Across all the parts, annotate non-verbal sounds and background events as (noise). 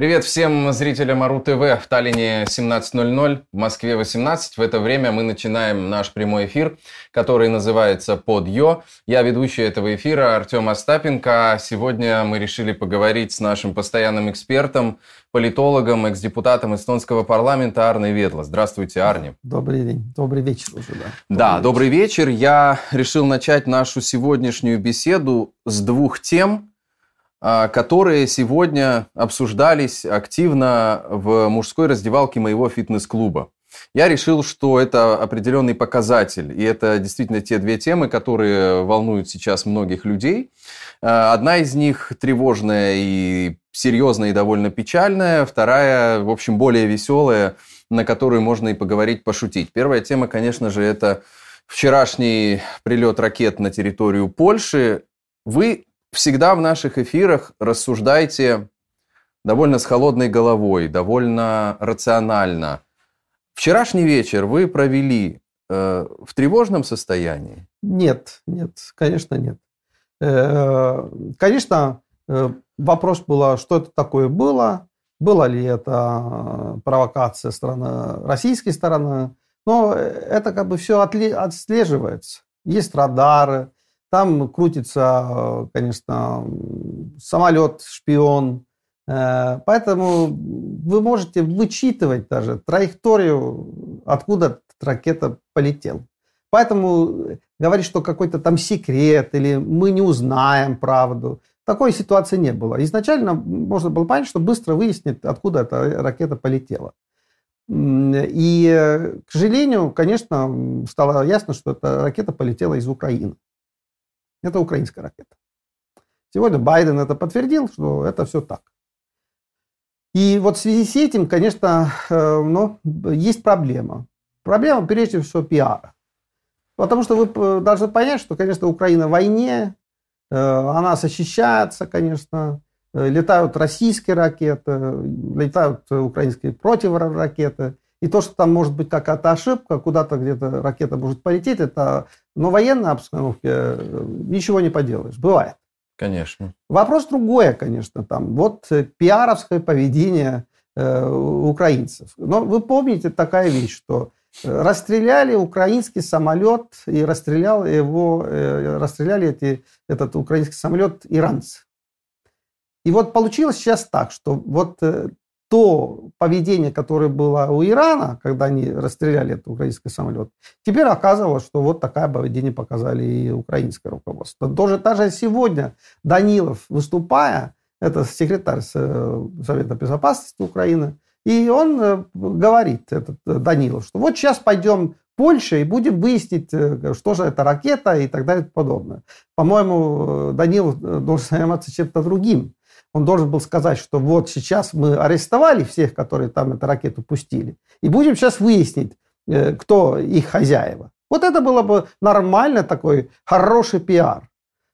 Привет всем зрителям АРУ ТВ в Таллине 17.00, в Москве 18. В это время мы начинаем наш прямой эфир, который называется «Под Йо». Я ведущий этого эфира Артем Остапенко. Сегодня мы решили поговорить с нашим постоянным экспертом, политологом, экс-депутатом эстонского парламента Арной Ветла. Здравствуйте, Арни. Добрый день. Добрый вечер уже, да. Добрый да, вечер. добрый вечер. Я решил начать нашу сегодняшнюю беседу с двух тем – а, которые сегодня обсуждались активно в мужской раздевалке моего фитнес-клуба. Я решил, что это определенный показатель, и это действительно те две темы, которые волнуют сейчас многих людей. А, одна из них тревожная и серьезная и довольно печальная, вторая, в общем, более веселая, на которую можно и поговорить, пошутить. Первая тема, конечно же, это вчерашний прилет ракет на территорию Польши. Вы всегда в наших эфирах рассуждайте довольно с холодной головой, довольно рационально. Вчерашний вечер вы провели э, в тревожном состоянии? Нет, нет, конечно, нет. Э, конечно, э, вопрос был, что это такое было, было ли это провокация стороны, российской стороны, но это как бы все отслеживается. Есть радары, там крутится, конечно, самолет, шпион. Э, поэтому вы можете вычитывать даже траекторию, откуда ракета полетела. Поэтому говорить, что какой-то там секрет или мы не узнаем правду, такой ситуации не было. Изначально можно было понять, что быстро выяснит, откуда эта ракета полетела. И, к сожалению, конечно, стало ясно, что эта ракета полетела из Украины. Это украинская ракета. Сегодня Байден это подтвердил, что это все так. И вот в связи с этим, конечно, ну, есть проблема. Проблема, прежде всего, пиара. Потому что вы должны понять, что, конечно, Украина в войне, э, она защищается, конечно, э, летают российские ракеты, летают украинские противоракеты. И то, что там может быть какая-то ошибка, куда-то где-то ракета может полететь, это но в военной обстановке э, ничего не поделаешь. Бывает. Конечно. Вопрос другое, конечно, там. Вот э, пиаровское поведение э, украинцев. Но вы помните такая вещь, что э, расстреляли украинский самолет и расстрелял его, э, расстреляли эти, этот украинский самолет иранцы. И вот получилось сейчас так, что вот то поведение, которое было у Ирана, когда они расстреляли этот украинский самолет, теперь оказывалось, что вот такое поведение показали и украинское руководство. Тоже даже сегодня Данилов, выступая, это секретарь э, Совета Безопасности Украины, и он э, говорит, этот э, Данилов, что вот сейчас пойдем в Польшу и будем выяснить, что же это ракета и так далее и подобное. По-моему, Данилов должен заниматься чем-то другим. Он должен был сказать, что вот сейчас мы арестовали всех, которые там эту ракету пустили, и будем сейчас выяснить, э, кто их хозяева. Вот это было бы нормально такой хороший пиар.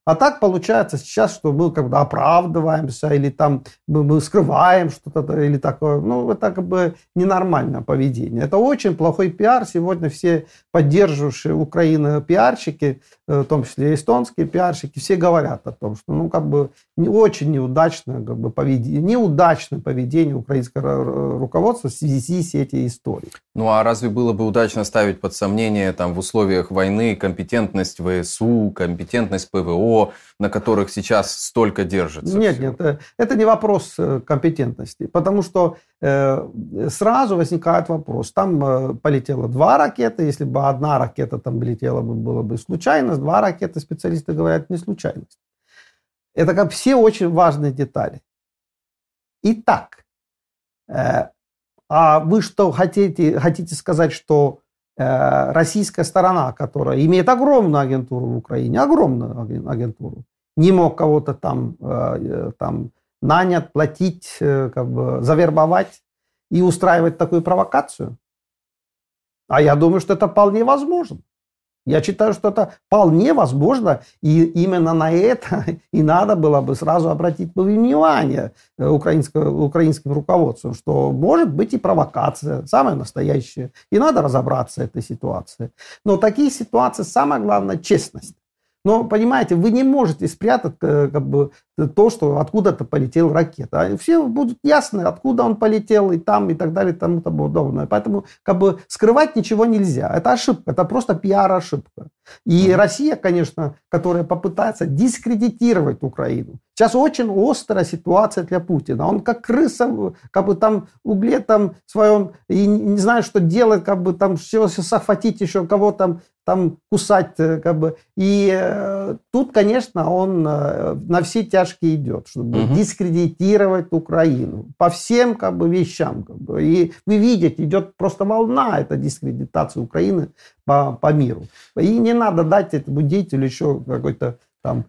А так получается сейчас, что мы как бы оправдываемся, или там мы, мы скрываем что-то, или такое. Ну, это как бы ненормальное поведение. Это очень плохой пиар. Сегодня все поддерживающие Украину пиарщики, в том числе эстонские пиарщики, все говорят о том, что ну, как бы не очень неудачное как бы, поведение, неудачное поведение украинского руководства в связи с этой историей. Ну, а разве было бы удачно ставить под сомнение там, в условиях войны компетентность ВСУ, компетентность ПВО, на которых сейчас столько держится? Нет, всего? нет, э, это не вопрос э, компетентности, потому что э, сразу возникает вопрос. Там э, полетело два ракеты, если бы одна ракета там летела, бы, было бы случайность, два ракеты, специалисты говорят, не случайность. Это как все очень важные детали. Итак, э, а вы что хотите, хотите сказать, что Э, российская сторона, которая имеет огромную агентуру в Украине, огромную агентуру, не мог кого-то там, э, э, там нанять, платить, как бы завербовать и устраивать такую провокацию? А я думаю, что это вполне возможно. Я считаю, что это вполне возможно, и именно на это (laughs) и надо было бы сразу обратить внимание э, украинским руководством, что может быть и провокация, самая настоящая, и надо разобраться в этой ситуации. Но такие ситуации, самое главное, честность. Но, понимаете, вы не можете спрятать э, как бы, то, что откуда-то полетел ракета. Все будут ясны, откуда он полетел, и там, и так далее, и тому подобное. Поэтому как бы скрывать ничего нельзя. Это ошибка, это просто пиар-ошибка. И mm-hmm. Россия, конечно, которая попытается дискредитировать Украину. Сейчас очень острая ситуация для Путина. Он как крыса, как бы там угле там своем, и не знает, что делать, как бы там все захватить еще кого там там кусать, э, как бы. И э, тут, конечно, он э, на все тяжкие идет, чтобы угу. дискредитировать Украину по всем как бы вещам. Как бы. И вы видите, идет просто волна этой дискредитации Украины по, по миру. И не надо дать этому деятелю еще какой-то там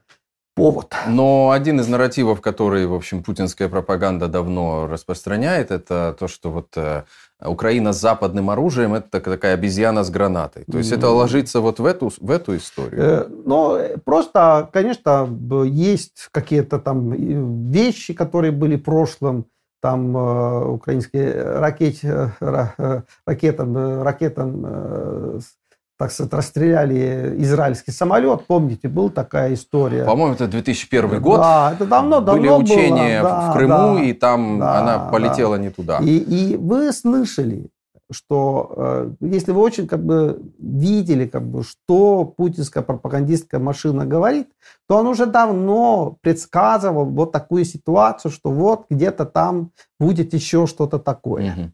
повод. Но один из нарративов, который, в общем, путинская пропаганда давно распространяет, это то, что вот э, Украина с западным оружием – это такая обезьяна с гранатой. То есть это ложится вот в эту, в эту историю? Э, ну, просто, конечно, есть какие-то там вещи, которые были в прошлом, там э, украинские ракет, ракетам, ракетам так сказать, расстреляли израильский самолет. Помните, была такая история. По-моему, это 2001 год. Да, это давно-давно Были учения было. Да, в Крыму, да, и там да, она полетела да. не туда. И, и вы слышали, что э, если вы очень как бы видели, как бы, что путинская пропагандистская машина говорит, то он уже давно предсказывал вот такую ситуацию, что вот где-то там будет еще что-то такое. Угу.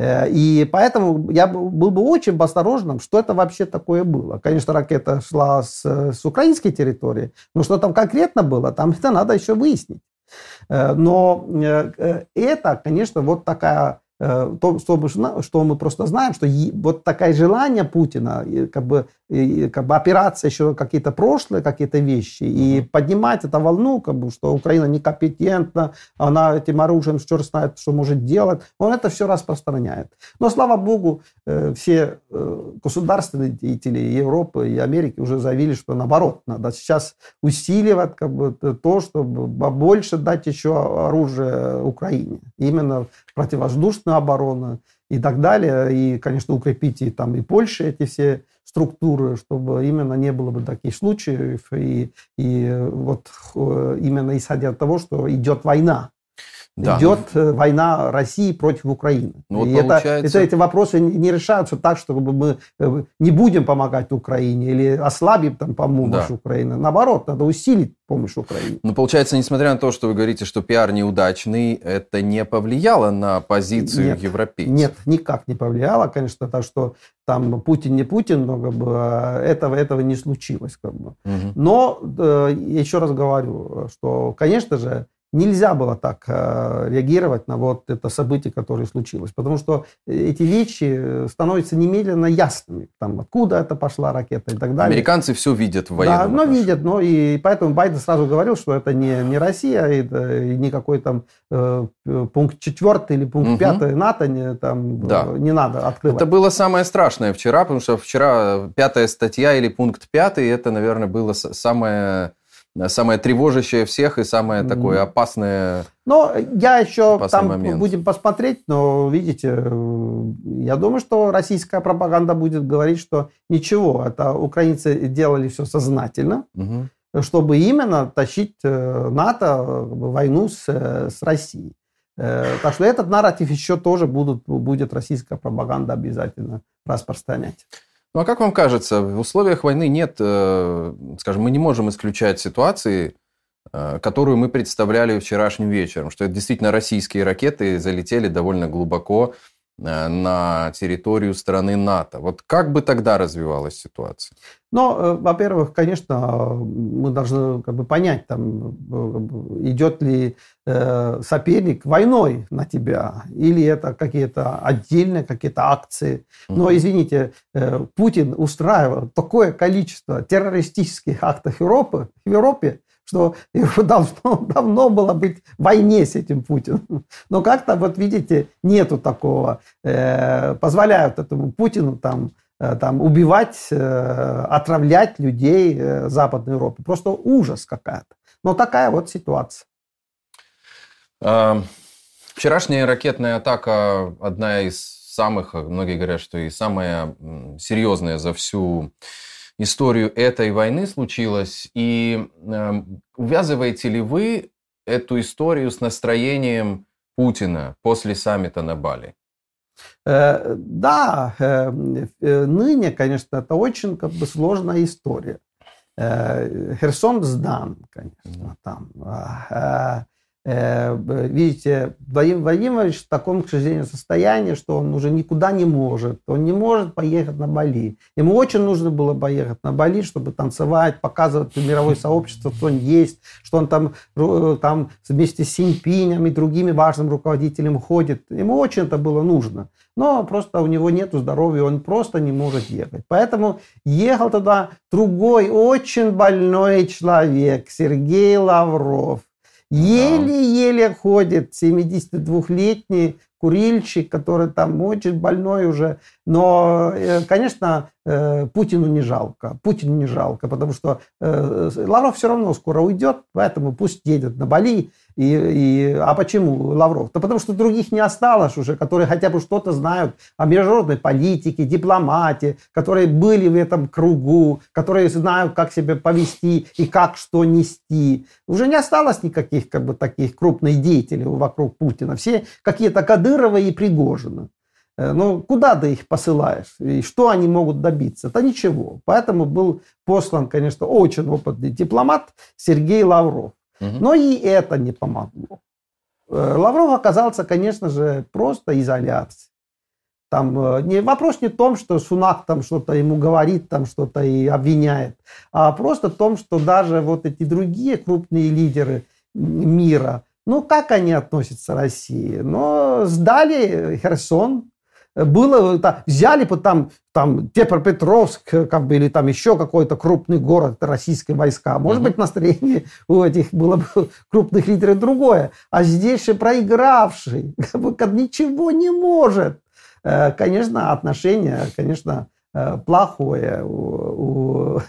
Э, и поэтому я был бы очень осторожным, что это вообще такое было. Конечно, ракета шла с, с украинской территории, но что там конкретно было, там это надо еще выяснить. Э, но э, это, конечно, вот такая то, что мы, что мы просто знаем, что вот такое желание Путина, как бы, как бы опираться еще какие-то прошлые какие-то вещи и поднимать эту волну, как бы, что Украина некомпетентна, она этим оружием черт знает, что может делать, он это все распространяет. Но, слава богу, э, все э, государственные деятели Европы и Америки уже заявили, что наоборот, надо сейчас усиливать как бы, то, чтобы больше дать еще оружие Украине. Именно противовоздушная оборона и так далее. И, конечно, укрепить и там и Польша эти все структуры, чтобы именно не было бы таких случаев. И, и вот э, именно исходя от того, что идет война. Да. Идет э, война России против Украины. Ну, вот и получается... это, это, эти вопросы не решаются так, чтобы мы э, не будем помогать Украине или ослабим там помощь да. Украины. Наоборот, надо усилить помощь Украине. Ну, получается, несмотря на то, что вы говорите, что пиар неудачный, это не повлияло на позицию нет, европейцев? Нет, никак не повлияло, конечно, так что там Путин не Путин, но как бы, а, этого, этого не случилось. Как бы. угу. Но, э, еще раз говорю, что, конечно же, нельзя было так э, реагировать на вот это событие, которое случилось. Потому что эти вещи становятся немедленно ясными. Там, откуда это пошла ракета и так далее. Американцы все видят в военном Да, но видят. Но и поэтому Байден сразу говорил, что это не, не Россия, это не какой там э, пункт четвертый или пункт угу. пятый НАТО не, там, да. э, не надо открывать. Это было самое страшное вчера, потому что вчера пятая статья или пункт пятый, это, наверное, было самое самое тревожащее всех и самое такое опасное. Но я еще там момент. будем посмотреть, но видите, э, я думаю, что российская пропаганда будет говорить, что ничего, это украинцы делали все сознательно, mm чтобы именно тащить э, НАТО в войну с, э, с Россией. Так что этот нарратив еще тоже будут, будет российская пропаганда обязательно распространять. Ну а как вам кажется, в условиях войны нет, э, скажем, мы не можем исключать ситуации, э, которую мы представляли вчерашним вечером, что это действительно российские ракеты залетели довольно глубоко Э, на территорию страны НАТО. Вот как бы тогда развивалась ситуация? Ну, э, во-первых, конечно, мы должны как бы понять, там, э, идет ли соперник войной на тебя, или это какие-то отдельные какие-то акции. Но, извините, Путин устраивал такое количество террористических актов Европы, в Европе, что его (laughs) должно давно было быть в войне с этим Путиным. Но как-то, вот видите, нету такого. Э, позволяют этому Путину там, э, там убивать, э, отравлять людей э, Западной Европы. Просто ужас какая-то. Но такая вот ситуация. А, вчерашняя ракетная атака одна из самых, многие говорят, что и самая серьезная за всю историю этой войны случилось? И э, увязываете ли вы эту историю с настроением Путина после саммита на Бали? Э, да, э, э, ныне, конечно, это очень как бы сложная история. Херсон сдан, конечно, там. Э, видите, Владимир Владимирович в таком, к сожалению, состоянии, что он уже никуда не может. Он не может поехать на Бали. Ему очень нужно было поехать на Бали, чтобы танцевать, показывать мировое сообщество, что он есть, что он там, там вместе с Синьпинем и другими важными руководителями ходит. Ему очень это было нужно. Но просто у него нет здоровья, он просто не может ехать. Поэтому ехал туда другой очень больной человек, Сергей Лавров Еле-еле ходит 72-летний курильщик, который там очень больной уже. Но, э, конечно, э, Путину не жалко. Путину не жалко, потому что э, Лавров все равно скоро уйдет, поэтому пусть едет на Бали и, и, а почему Лавров? Да потому что других не осталось уже, которые хотя бы что-то знают о международной политике, дипломатии, которые были в этом кругу, которые знают, как себя повести и как что нести. Уже не осталось никаких как бы, таких крупных деятелей вокруг Путина. Все какие-то Кадыровы и Пригожины. Э, ну, куда ты их посылаешь? И что они могут добиться? Да ничего. Поэтому был послан, конечно, очень опытный дипломат Сергей Лавров. Но и это не помогло. Э, Лавров оказался, конечно же, просто изоляцией. Там э, не, вопрос не в том, что Сунак там что-то ему говорит, там что-то и обвиняет, а просто в том, что даже вот эти другие крупные лидеры мира, ну как они относятся к России? Но сдали Херсон, было, там, взяли бы там, там Днепропетровск, как бы, или там еще какой-то крупный город, российские войска. Может быть, настроение у этих было бы (laughs) крупных лидеров другое. А здесь же проигравший, (laughs) как бы, ничего не может. Э, конечно, отношение, конечно, э, плохое, (laughs)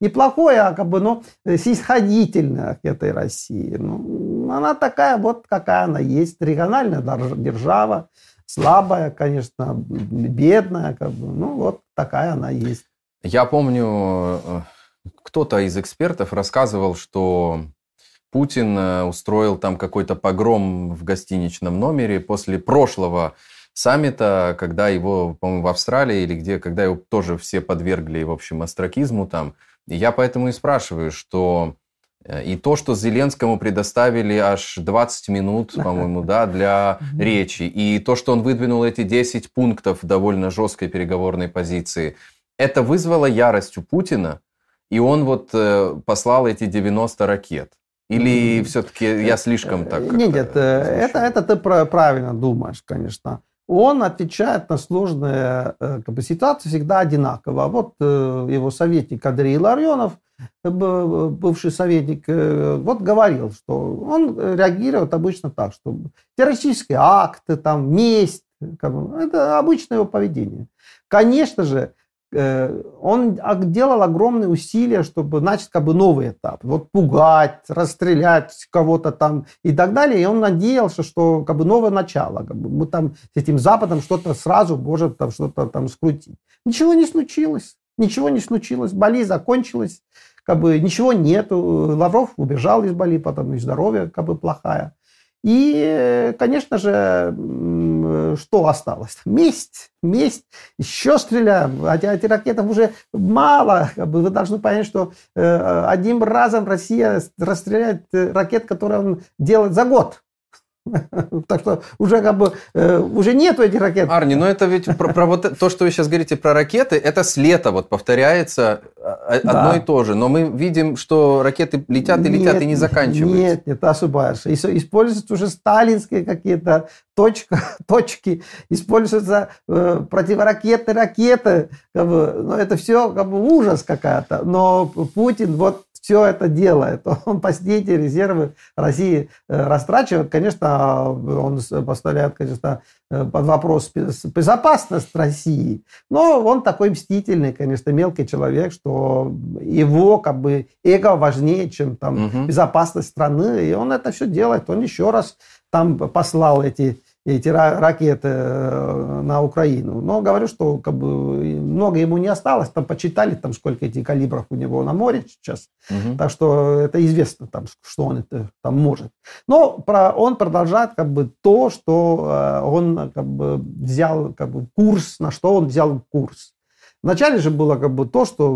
не плохое, а как бы, но снисходительное к этой России. Ну, она такая вот, какая она есть, региональная держава, слабая, конечно, бедная, как бы, ну вот такая она есть. Я помню, э, кто-то из экспертов рассказывал, что Путин э, устроил там какой-то погром в гостиничном номере после прошлого саммита, когда его, по-моему, в Австралии или где, когда его тоже все подвергли, в общем, астракизму там. И я поэтому и спрашиваю, что и то, что Зеленскому предоставили аж 20 минут, по-моему, да, для речи, и то, что он выдвинул эти 10 пунктов довольно жесткой переговорной позиции, это вызвало ярость у Путина, и он вот э, послал эти 90 ракет. Или все-таки я слишком так... Нет, нет, э, это, это ты правильно думаешь, конечно он отвечает на сложные э, как бы, ситуации всегда одинаково. Вот э, его советник Андрей Ларионов, э, бывший советник, вот говорил, что он реагирует обычно так, что террористические акты, там, месть, как бы, это обычное его поведение. Конечно же, он делал огромные усилия, чтобы начать как бы новый этап. Вот пугать, расстрелять кого-то там и так далее. И он надеялся, что как бы новое начало. Как бы мы там с этим Западом что-то сразу может там что-то там скрутить. Ничего не случилось. Ничего не случилось. Бали закончилась. Как бы ничего нету. Лавров убежал из Бали, потом и здоровье как бы плохая. И, конечно же, что осталось? Месть, месть, еще стреляем. Хотя этих ракетов уже мало. Вы должны понять, что э, одним разом Россия расстреляет э, ракет, которые он делает за год. (laughs) Так что уже как бы э, уже нету этих ракет. Арни, но это ведь про, про вот то, что вы сейчас говорите про ракеты, это с лета вот повторяется а, а, одно да. и то же. Но мы видим, что ракеты летят и летят нет, и не заканчиваются. Нет, нет, ошибаешься. Используются уже сталинские какие-то точка, (laughs) точки, используются э, противоракетные ракеты. Как бы, ну, это все как бы ужас какая-то. Но Путин вот все это делает. (laughs) Он последние резервы России э, растрачивает. Конечно, он поставляет, конечно, э, под вопрос безопасность России. Но он такой мстительный, конечно, мелкий человек, что его как бы эго важнее, чем там угу. безопасность страны. И он это все делает. Он еще раз там послал эти эти ракеты э, на Украину. Но говорю, что как бы, много ему не осталось. Там почитали, там, сколько этих калибров у него на море сейчас. Угу. Так что это известно, там, что он это там может. Но про, он продолжает как бы, то, что э, он как бы, взял как бы, курс, на что он взял курс. Вначале же было как бы то, что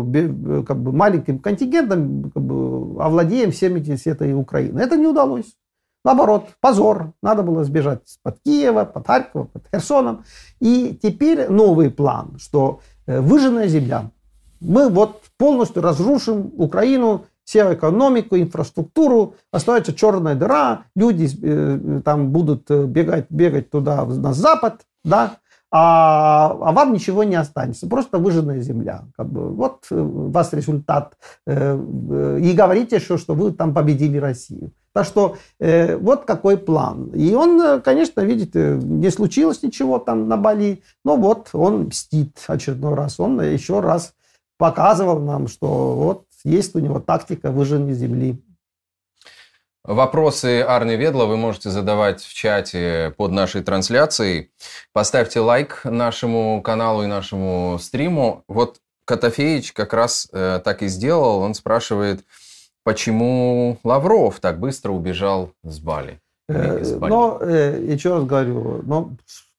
как бы, маленьким контингентом как бы, овладеем всеми этой Украины. Это не удалось. Наоборот, позор. Надо было сбежать под Киева, под Харькова, под Херсоном. И теперь новый план, что э, выжженная земля. Мы вот полностью разрушим Украину, всю экономику, инфраструктуру, остается черная дыра, люди э, там будут э, бегать, бегать туда на запад, да, а, а вам ничего не останется, просто выжженная земля. Как бы, вот у вас результат. И говорите, что, что вы там победили Россию. Так что э, вот какой план. И он, э, конечно, видите, не случилось ничего там на Бали, но вот он мстит очередной раз. Он еще раз показывал нам, что вот есть у него тактика выжжения земли. Вопросы Арны Ведла вы можете задавать в чате под нашей трансляцией. Поставьте лайк нашему каналу и нашему стриму. Вот Котофеич как раз э, так и сделал. Он спрашивает, почему Лавров так быстро убежал с Бали? Э, но, э, еще раз говорю, но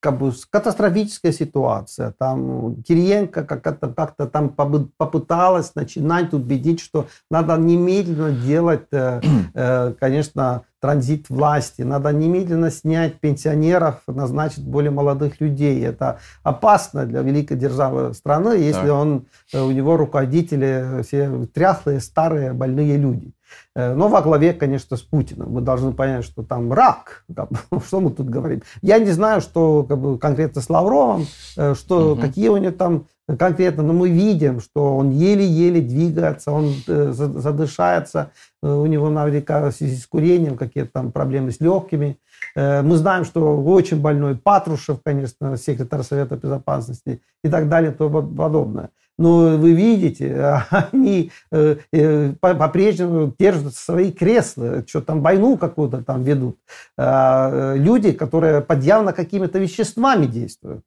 как бы катастрофическая ситуация. Там Кириенко как-то как там попыталась начинать убедить, что надо немедленно делать, (clears throat) э, конечно, транзит власти. Надо немедленно снять пенсионеров, назначить более молодых людей. Это опасно для великой державы страны, если он, у него руководители все тряхлые, старые, больные люди. Э, но во главе, конечно, с Путиным. Мы должны понять, что там рак. (laughs) Что мы тут говорим? Я не знаю, что как бы, конкретно с Лавровым, э, что, угу. какие у него там конкретно, но мы видим, что он еле-еле двигается, он э, задышается, у него наверняка в связи с курением какие-то там проблемы с легкими. Мы знаем, что очень больной Патрушев, конечно, секретарь Совета Безопасности и так далее и тому подобное. Но вы видите, (laughs) они э, э, по-прежнему держат свои кресла, что там войну какую-то там ведут. А, люди, которые под явно какими-то веществами действуют.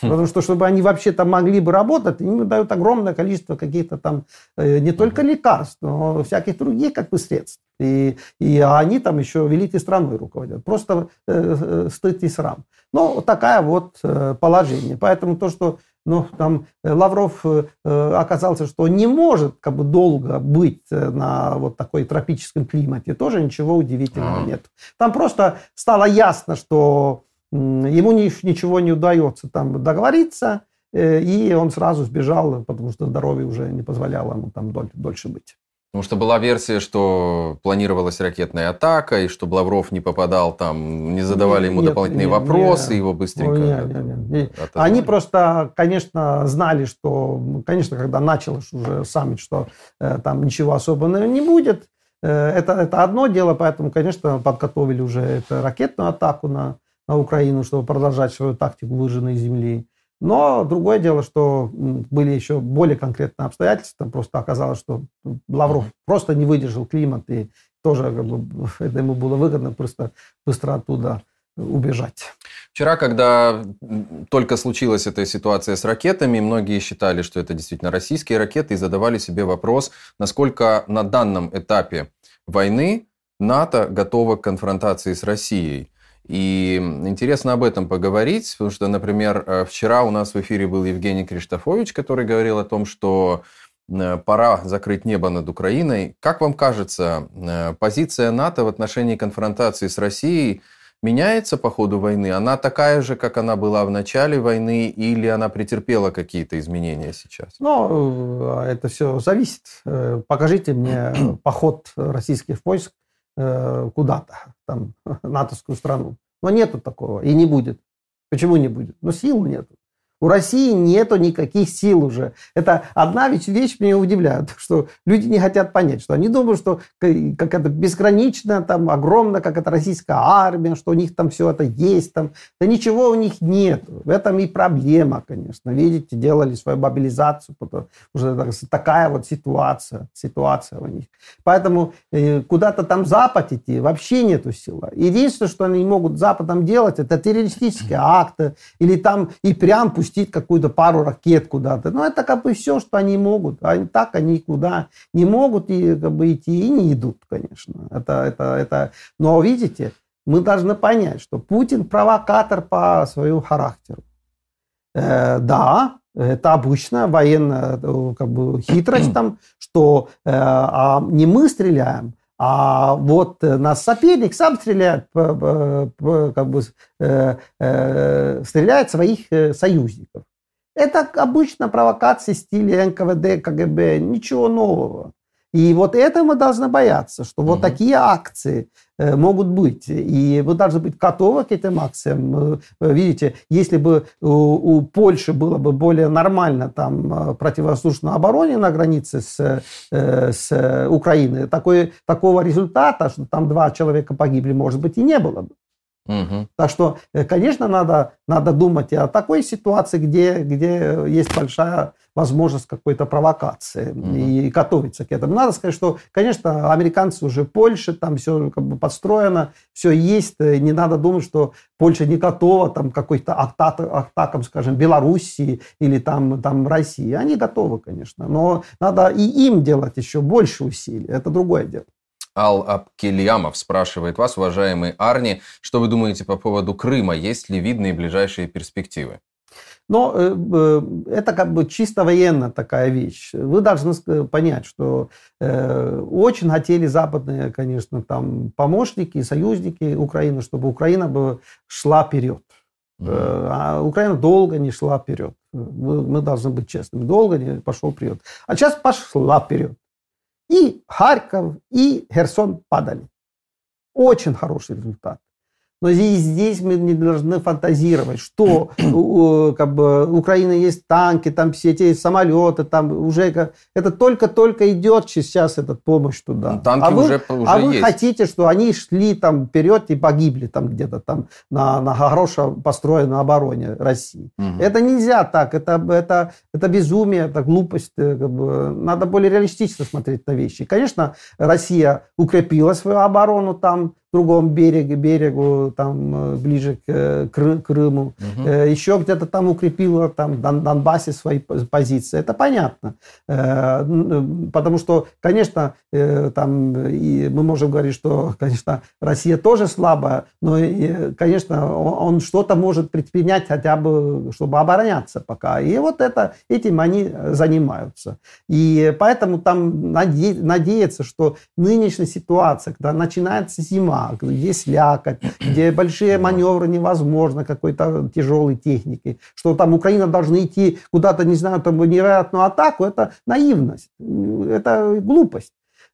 Хм. Потому что, чтобы они вообще там могли бы работать, им дают огромное количество каких-то там э, не только лекарств, но всяких других как бы средств. И, и они там еще великой страной руководят. Просто э, стыд и срам. Вот такая вот э, положение. Поэтому то, что но там э, Лавров э, э, оказался, что не может как бы долго быть на вот такой тропическом климате, тоже ничего удивительного нет. Там просто стало ясно, что ему ничего не удается там договориться, и он сразу сбежал, потому что здоровье уже не позволяло ему там дольше быть. Потому что была версия, что планировалась ракетная атака, и что Лавров не попадал там, не задавали ему нет, дополнительные нет, вопросы, нет, его быстренько... Нет, нет, нет. Они просто, конечно, знали, что, конечно, когда началось уже саммит, что э, там ничего особенного не будет. Э, это, это одно дело, поэтому, конечно, подготовили уже это ракетную атаку на, на Украину, чтобы продолжать свою тактику выжженной земли. Но другое дело, что были еще более конкретные обстоятельства. Просто оказалось, что Лавров просто не выдержал климат, и тоже как бы, (laughs) это ему было выгодно просто быстро оттуда убежать. Вчера, когда только случилась эта ситуация с ракетами, многие считали, что это действительно российские ракеты, и задавали себе вопрос, насколько на данном этапе войны НАТО готово к конфронтации с Россией. И интересно об этом поговорить, потому что, например, э, вчера у нас в эфире был Евгений Криштофович, который говорил о том, что э, пора закрыть небо над Украиной. Как вам кажется, э, позиция НАТО в отношении конфронтации с Россией меняется по ходу войны? Она такая же, как она была в начале войны, или она претерпела какие-то изменения сейчас? Ну, это все зависит. Покажите мне (clears throat) поход российских войск Э, куда-то, там, (laughs) натовскую страну. Но нету такого и не будет. Почему не будет? Ну, сил нету. У России нету никаких сил уже. Это одна вещь, вещь меня удивляет, (laughs) что люди не хотят понять, что они думают, что как это безгранично, там, огромно, как это российская армия, что у них там все это есть. Там. Да ничего у них нет. В этом и проблема, конечно. Видите, делали свою мобилизацию, потом уже такая вот ситуация, ситуация у них. Поэтому э, куда-то там Запад идти вообще нету силы. Единственное, что они могут Западом делать, это террористические акты, или там и прям пусть запустить какую-то пару ракет куда-то. Но это как бы все, что они могут. А так они куда не могут и, как бы, идти и не идут, конечно. Это, это, это... Но видите, мы должны понять, что Путин провокатор по своему характеру. Э, да, это обычная военная э, как бы, хитрость (clears throat) там, что э, а не мы стреляем, а вот э, наш соперник сам стреляет, как бы, э, э, стреляет своих союзников. Это обычно провокация в стиле НКВД, КГБ, ничего нового. И вот это мы должны бояться, что вот такие акции э, могут быть. И вы должны быть готовы к этим акциям. Видите, если бы у, Польши было бы более нормально там э, противовоздушная обороне на границе с, э, с Украиной, такой, такого результата, что там два человека погибли, может быть, и не было бы. Угу. Так что, конечно, надо, надо думать о такой ситуации, где, где есть большая возможность какой-то провокации угу. и готовиться к этому. Надо сказать, что, конечно, американцы уже Польша, там все как бы подстроено, все есть. Не надо думать, что Польша не готова там какой-то атакам, скажем, Белоруссии или там, там России. Они готовы, конечно. Но надо и им делать еще больше усилий. Это другое дело. Ал Абкельямов спрашивает вас, уважаемый Арни, что вы думаете по поводу Крыма? Есть ли видные ближайшие перспективы? Но э, э, это как бы чисто военная такая вещь. Вы должны понять, что э, очень хотели западные, конечно, там помощники, союзники Украины, чтобы Украина бы шла вперед. Mm-hmm. А Украина долго не шла вперед. Мы, мы должны быть честными. Долго не пошел вперед. А сейчас пошла вперед. И Харьков, и Херсон падали. Очень хороший результат. Но здесь, здесь мы не должны фантазировать, что (clears throat) как бы, Украина есть танки, там все эти самолеты, там уже это только-только идет сейчас эта помощь туда. Ну, танки а вы, уже, уже а вы есть. хотите, что они шли там вперед и погибли там где-то там на, на хорошо построенной обороне России. Угу. Это нельзя так, это, это, это безумие, это глупость. Э, как бы, надо более реалистично смотреть на вещи. конечно, Россия укрепила свою оборону там, другом береге, берегу, там э, ближе к Крыму. Угу. Еще где-то там укрепила там Дон, Донбассе свои позиции. Это понятно. Э, потому что, конечно, там и мы можем говорить, что, (laughs) конечно, Россия тоже слабая, но, конечно, он что-то может предпринять хотя бы, чтобы обороняться пока. И вот это, этим они занимаются. И поэтому там наде, надеяться, что нынешняя ситуация, когда начинается зима, где слякоть, где большие маневры невозможно какой-то тяжелой техники, что там Украина должна идти куда-то, не знаю, там невероятную атаку, это наивность, это глупость.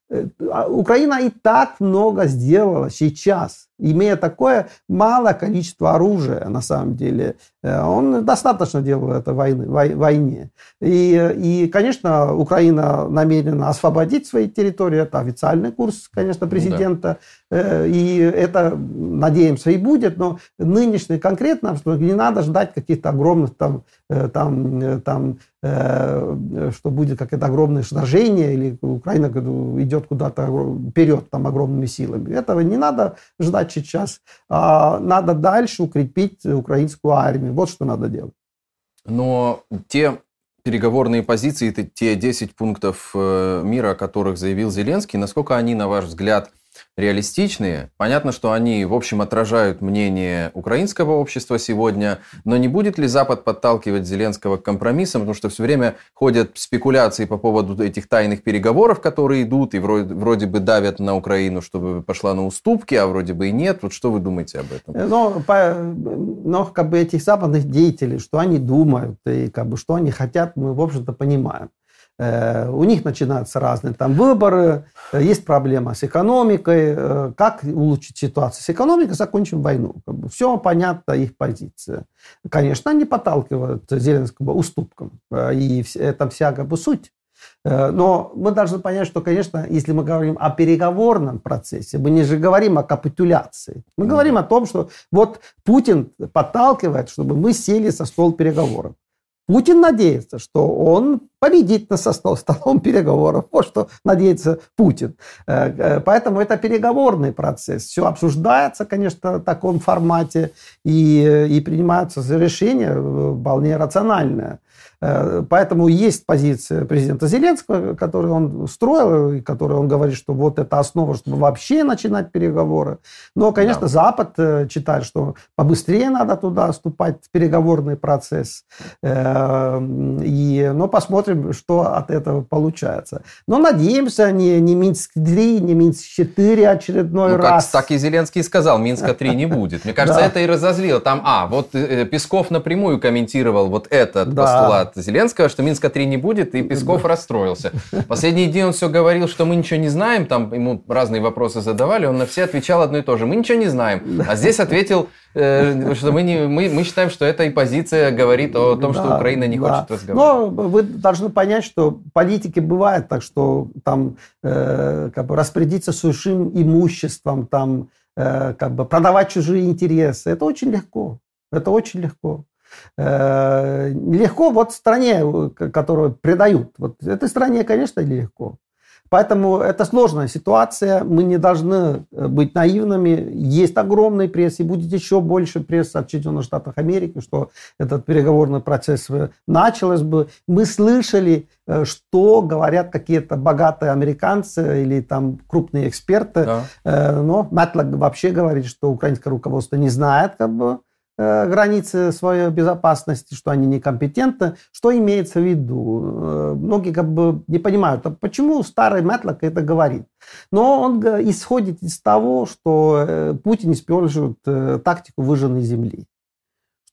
Э, а Украина и так много сделала сейчас, имея такое малое количество оружия, на самом деле. Э, он достаточно делал это в войне. И, и, конечно, Украина намерена освободить свои территории. Это официальный курс, конечно, президента. Да. Э, и это, надеемся, и будет. Но нынешний конкретно, не надо ждать каких-то огромных там, там, там что будет какое-то огромное сражение, или Украина идет куда-то вперед там огромными силами. Этого не надо ждать сейчас. А надо дальше укрепить украинскую армию. Вот что надо делать. Но те переговорные позиции, те 10 пунктов э, мира, о которых заявил Зеленский, насколько они, на ваш взгляд, реалистичные. Понятно, что они, в общем, отражают мнение украинского общества сегодня, но не будет ли Запад подталкивать Зеленского к компромиссам, потому что все время ходят спекуляции по поводу этих тайных переговоров, которые идут, и вроде, вроде бы давят на Украину, чтобы пошла на уступки, а вроде бы и нет. Вот что вы думаете об этом? Но, по, но как бы этих западных деятелей, что они думают и как бы что они хотят, мы, в общем-то, понимаем. Э, у них начинаются разные там выборы, э, есть проблема с экономикой. Э, как улучшить ситуацию с экономикой? Закончим войну. Все понятно, их позиция. Конечно, они подталкивают Зеленского уступкам. И это вся как бы суть. Но мы должны понять, что, конечно, если мы говорим о переговорном процессе, мы не же говорим о капитуляции. Мы говорим о том, что вот Путин подталкивает, чтобы мы сели со стол переговоров. Путин надеется, что он победит на со столом переговоров. Вот что надеется Путин. Э, э, поэтому это переговорный процесс. Все обсуждается, конечно, в таком формате и, и принимаются решения э, вполне рациональные. Э, поэтому есть позиция президента Зеленского, которую он строил, и которую он говорит, что вот это основа, чтобы вообще начинать переговоры. Но, конечно, да. Запад э, читает, что побыстрее надо туда вступать в переговорный процесс. Э, и, но посмотрим, что от этого получается. Но надеемся, не, не Минск-3, не Минск-4 очередной ну, раз. Как, так и Зеленский сказал, Минска-3 не будет. Мне (laughs) кажется, это и разозлило. Там, а, вот Песков напрямую комментировал вот этот постулат Зеленского, что Минска-3 не будет, и Песков да. расстроился. Последние дни он все говорил, что мы ничего не знаем, там ему разные вопросы задавали, он на все отвечал одно и то же. Мы ничего не знаем. А здесь ответил, э, что мы, не, мы, мы считаем, что эта и позиция говорит о том, да, что Украина не да. хочет разговаривать. Но вы должны понять, что политики бывает так, что там э, как бы распорядиться сушим имуществом, там э, как бы продавать чужие интересы. Это очень легко. Это очень легко. Э, легко вот стране, которую предают. Вот этой стране, конечно, легко. Поэтому это сложная ситуация. Мы не должны э, быть наивными. Есть огромный пресс, и будет еще больше пресс от Соединенных Штатов Америки, что этот переговорный процесс э, начался бы. Мы слышали, что говорят какие-то богатые американцы или там крупные эксперты. Да. Но Мэтлок вообще говорит, что украинское руководство не знает, как бы, границы своей безопасности, что они некомпетентны. Что имеется в виду? Э, многие как бы не понимают, а почему старый Мэтлок это говорит. Но он исходит из того, что э, Путин использует тактику выжженной земли.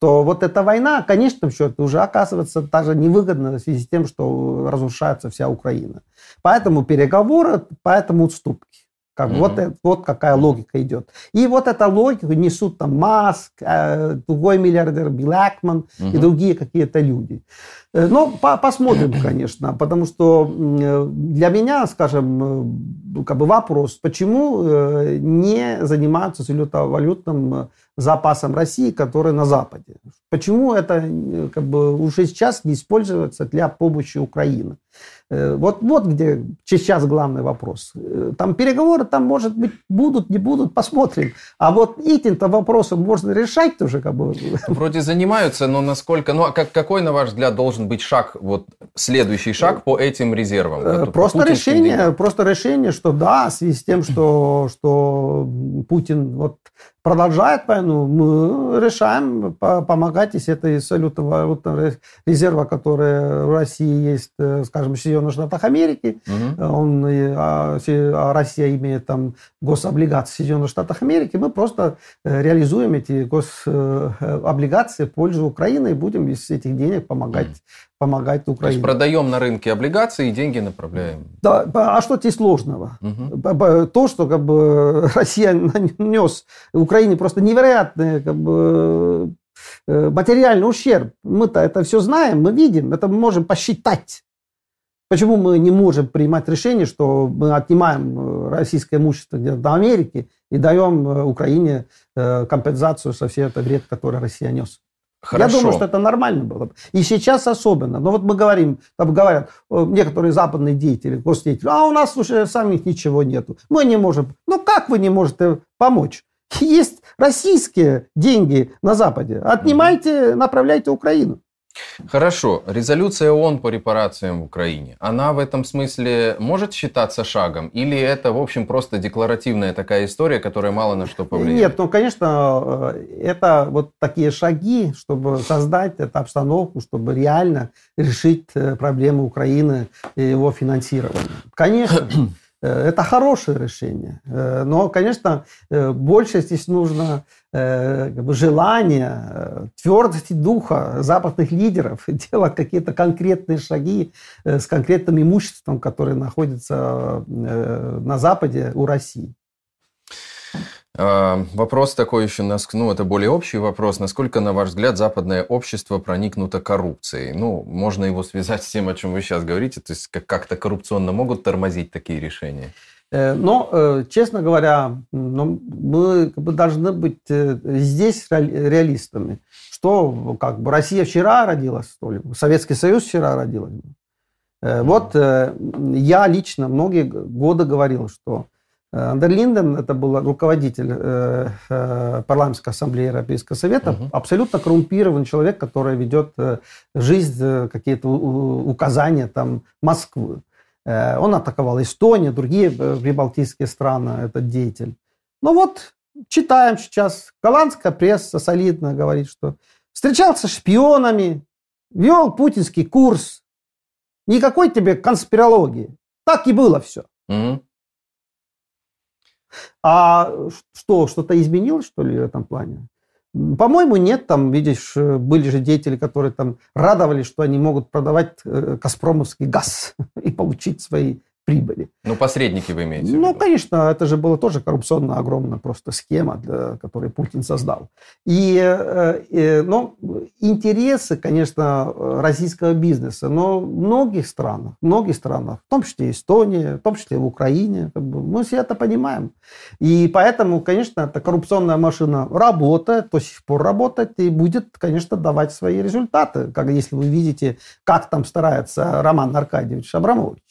Что вот эта война, в конечном счете, уже оказывается даже невыгодна в связи с тем, что разрушается вся Украина. Поэтому переговоры, поэтому уступки. Как, mm-hmm. вот, вот какая логика идет. И вот эта логика несут там Маск, э, другой миллиардер Билл Экман mm-hmm. и другие какие-то люди. Э, но по посмотрим, (clears throat) конечно, потому что э, для меня, скажем, э, как бы вопрос, почему не занимаются валютным запасом России, который на Западе? Почему это как бы уже сейчас не используется для помощи Украины? Вот, вот где сейчас главный вопрос. Там переговоры, там, может быть, будут, не будут, посмотрим. А вот этим-то вопросом можно решать тоже. Как бы. (laughs) Вроде занимаются, но насколько... Ну, а как, какой, на ваш взгляд, должен быть шаг, вот следующий шаг по этим резервам? Э, просто решение, деньгам? просто решение, что да, в связи с тем, что, что Путин вот продолжает войну, мы решаем помогать из этой валютного резерва, который в России есть, э, в Соединенных Штатах Америки. Угу. Он, а, а Россия имеет там гособлигации в Соединенных Штатах Америки. Мы просто э, реализуем эти гособлигации в пользу Украины и будем из этих денег помогать угу помогать Украине. То есть продаем на рынке облигации и деньги направляем. Да, а что здесь сложного? Угу. То, что как бы (laughs) Россия нанес Украине просто невероятный как бы, э, материальный ущерб. Мы-то это все знаем, мы видим, это мы можем посчитать. Почему мы не можем принимать решение, что мы отнимаем э, российское имущество где-то до Америки и даем э, Украине компенсацию со всей этой вред, который Россия нес? Хорошо. Я думаю, что это нормально было. И сейчас особенно. Но вот мы говорим, там говорят э, некоторые западные деятели, госдеятели, а у нас уже самих ничего нету. Мы не можем. Ну как вы не можете помочь? Есть российские деньги на Западе. Отнимайте, направляйте Украину. Хорошо. Резолюция ООН по репарациям в Украине, она в этом смысле может считаться шагом? Или это, в общем, просто декларативная такая история, которая мало на что повлияет? Нет, ну, конечно, э, это вот такие шаги, чтобы создать эту обстановку, чтобы реально решить э, проблемы Украины и его финансирования. Конечно. (clears throat) Это хорошее решение. Но, конечно, больше здесь нужно как бы, желания, твердости духа западных лидеров делать какие-то конкретные шаги с конкретным имуществом, которое находится на Западе у России. А, вопрос такой еще, ну, это более общий вопрос. Насколько, на ваш взгляд, западное общество проникнуто коррупцией? Ну, можно его связать (laughs) с тем, о чем вы сейчас говорите, то есть как-то коррупционно могут тормозить такие решения? Э, но, э, честно говоря, ну, мы должны быть э, здесь реалистами. Что, как бы, Россия вчера родилась, что ли? Советский Союз вчера родилась. Вот я лично многие годы говорил, что Андер Линден, это был руководитель э, э, парламентской ассамблеи Европейского совета, угу. абсолютно коррумпированный человек, который ведет э, жизнь, э, какие-то указания там Москвы. Э, он атаковал Эстонию, другие э, прибалтийские страны, этот деятель. Ну вот, читаем сейчас, голландская пресса солидно говорит, что встречался с шпионами, вел путинский курс, никакой тебе конспирологии. Так и было все. Угу. А что, что-то изменилось, что ли, в этом плане? По-моему, нет. Там, видишь, были же деятели, которые там радовались, что они могут продавать э, Газпромовский газ (laughs) и получить свои прибыли. Ну, посредники вы имеете? Ну, конечно, это же была тоже коррупционная огромная просто схема, для, которую Путин создал. И, э, э, но интересы, конечно, российского бизнеса, но в многих странах, в многих странах, в том числе Эстонии, в том числе в Украине, как бы, мы все это понимаем. И поэтому, конечно, эта коррупционная машина работает, до сих пор работает и будет, конечно, давать свои результаты. Как если вы видите, как там старается Роман Аркадьевич Абрамович.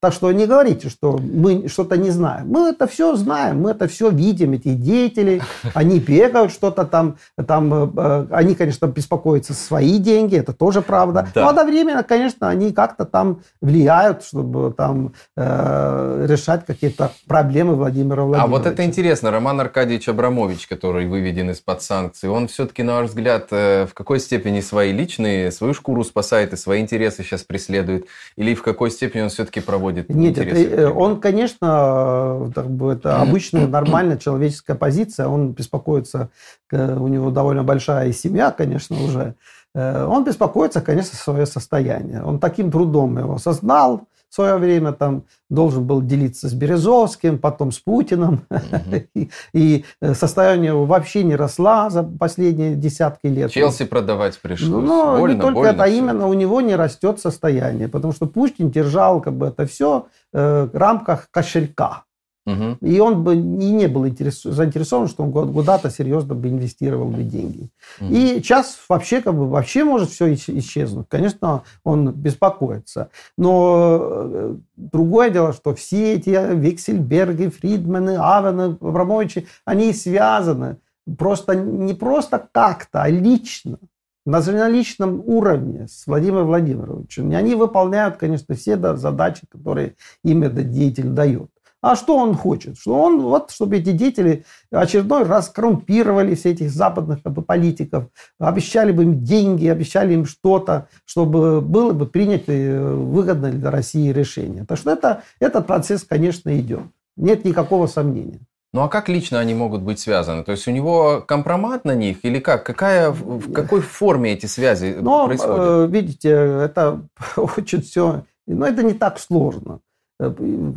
Так что не говорите, что мы что-то не знаем. Мы это все знаем, мы это все видим, эти деятели, (laughs) они бегают что-то там, там э, э, они, конечно, беспокоятся свои деньги, это тоже правда. Да. Но одновременно, конечно, они как-то там влияют, чтобы там э, решать какие-то проблемы Владимира Владимировича. А вот это интересно, Роман Аркадьевич Абрамович, который выведен из-под санкций, он все-таки, на ваш взгляд, э, в какой степени свои личные, свою шкуру спасает и свои интересы сейчас преследует? Или в какой степени он все-таки проводит Нет, это, э, он, конечно, как бы это (clears throat) обычная нормальная человеческая позиция. Он беспокоится, у него довольно большая семья, конечно, уже. Э, он беспокоится, конечно, свое состояние. Он таким трудом его создал, в свое время там должен был делиться с Березовским, потом с Путиным. Угу. (laughs) и, э, состояние вообще не росла за последние десятки лет. Челси продавать пришлось. Ну, но больно, не только больно это, а именно у него не растет состояние, потому что Путин держал как бы это все э, в рамках кошелька. Угу. И он бы и не был интерес, заинтересован, что он куда-то серьезно бы инвестировал бы деньги. Угу. И сейчас вообще как бы вообще может все исчезнуть. Конечно, он беспокоится. Но э, другое дело, что все эти Виксельберги, Фридманы, Авены, Абрамовичи, они связаны просто не просто как-то, а лично на личном уровне с Владимиром Владимировичем. И они выполняют, конечно, все задачи, которые им этот деятель дает. А что он хочет? Что он, вот, чтобы эти деятели очередной раз коррумпировали все этих западных как бы, политиков, обещали бы им деньги, обещали им что-то, чтобы было бы принято э, выгодное для России решение. Так что это, этот процесс, конечно, идет. Нет никакого сомнения. Ну а как лично они могут быть связаны? То есть у него компромат на них или как? Какая, в какой форме эти связи Но, происходят? Э, видите, это (laughs) очень все... Но это не так сложно. Э,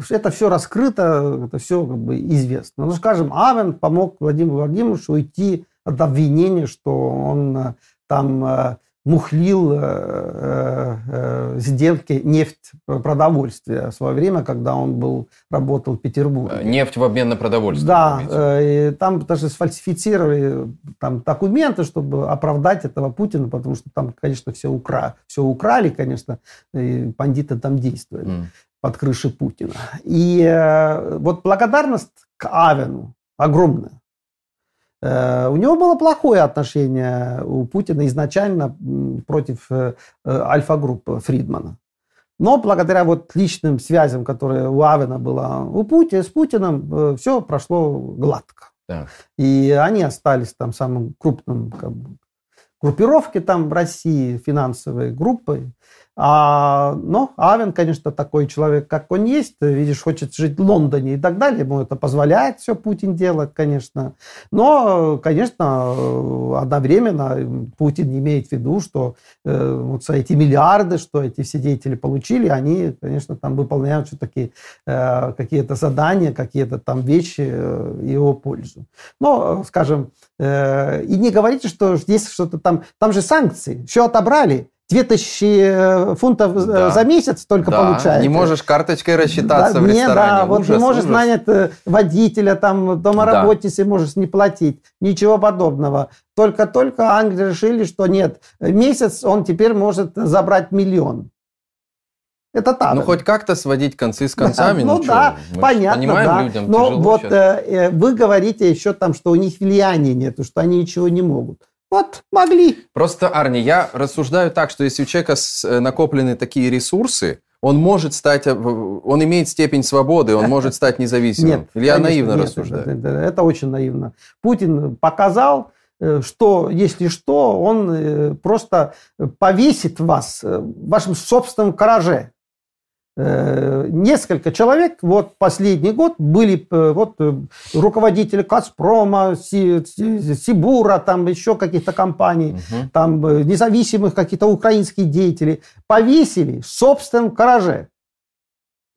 это все раскрыто, это все как бы известно. Ну, скажем, Авен помог Владимиру Владимировичу уйти от обвинения, что он э, там э, мухлил сделки нефть продовольствия в свое время, когда он был, работал в Петербурге. Нефть в обмен на продовольствие. Да, и там даже сфальсифицировали там, документы, чтобы оправдать этого Путина, потому что там, конечно, все, укра... все украли, конечно, и бандиты там действовали. Под крышей Путина. И э, вот благодарность к Авену огромная. Э, у него было плохое отношение у Путина изначально против э, альфа-группы Фридмана. Но благодаря вот личным связям, которые у Авена было у Путина, с Путиным, все прошло гладко. Да. И они остались там самым крупным как бы, группировки там в России, финансовые группы. А, но Авен, конечно, такой человек, как он есть, видишь, хочет жить в Лондоне и так далее, ему это позволяет все Путин делать, конечно. Но, конечно, одновременно Путин имеет в виду, что э, вот эти миллиарды, что эти все деятели получили, они, конечно, там выполняют все-таки э, какие-то задания, какие-то там вещи э, его пользу. Но, скажем, э, и не говорите, что есть что-то там, там же санкции, все отобрали, 2000 э, фунтов э, да. за месяц только да. получаете. Не можешь карточкой рассчитаться да, в не, ресторане. Да, вот ужас, не можешь ужас. нанять э, водителя, там, домоработницы да. можешь не платить. Ничего подобного. Только-только Англия решили, что нет, месяц он теперь может забрать миллион. Это так. Ну, хоть как-то сводить концы с концами. Ну, ну да, Мы понятно, понимаем, да. Людям Но вот э, вы говорите еще там, что у них влияния нет, что они ничего не могут. Вот, могли. Просто, Арни, я рассуждаю так, что если у человека э, накоплены такие ресурсы, он может стать, э, он имеет степень свободы, он может стать независимым. Нет, Или я наивно нет, рассуждаю? Это, это, это очень наивно. Путин показал, э, что, если что, он просто повесит вас в вашем собственном гараже. Э, несколько человек, вот последний год были э, вот э, руководители Газпрома, Сибура, там еще каких-то компаний, угу. там независимых каких-то украинских деятелей, повесили в собственном гараже.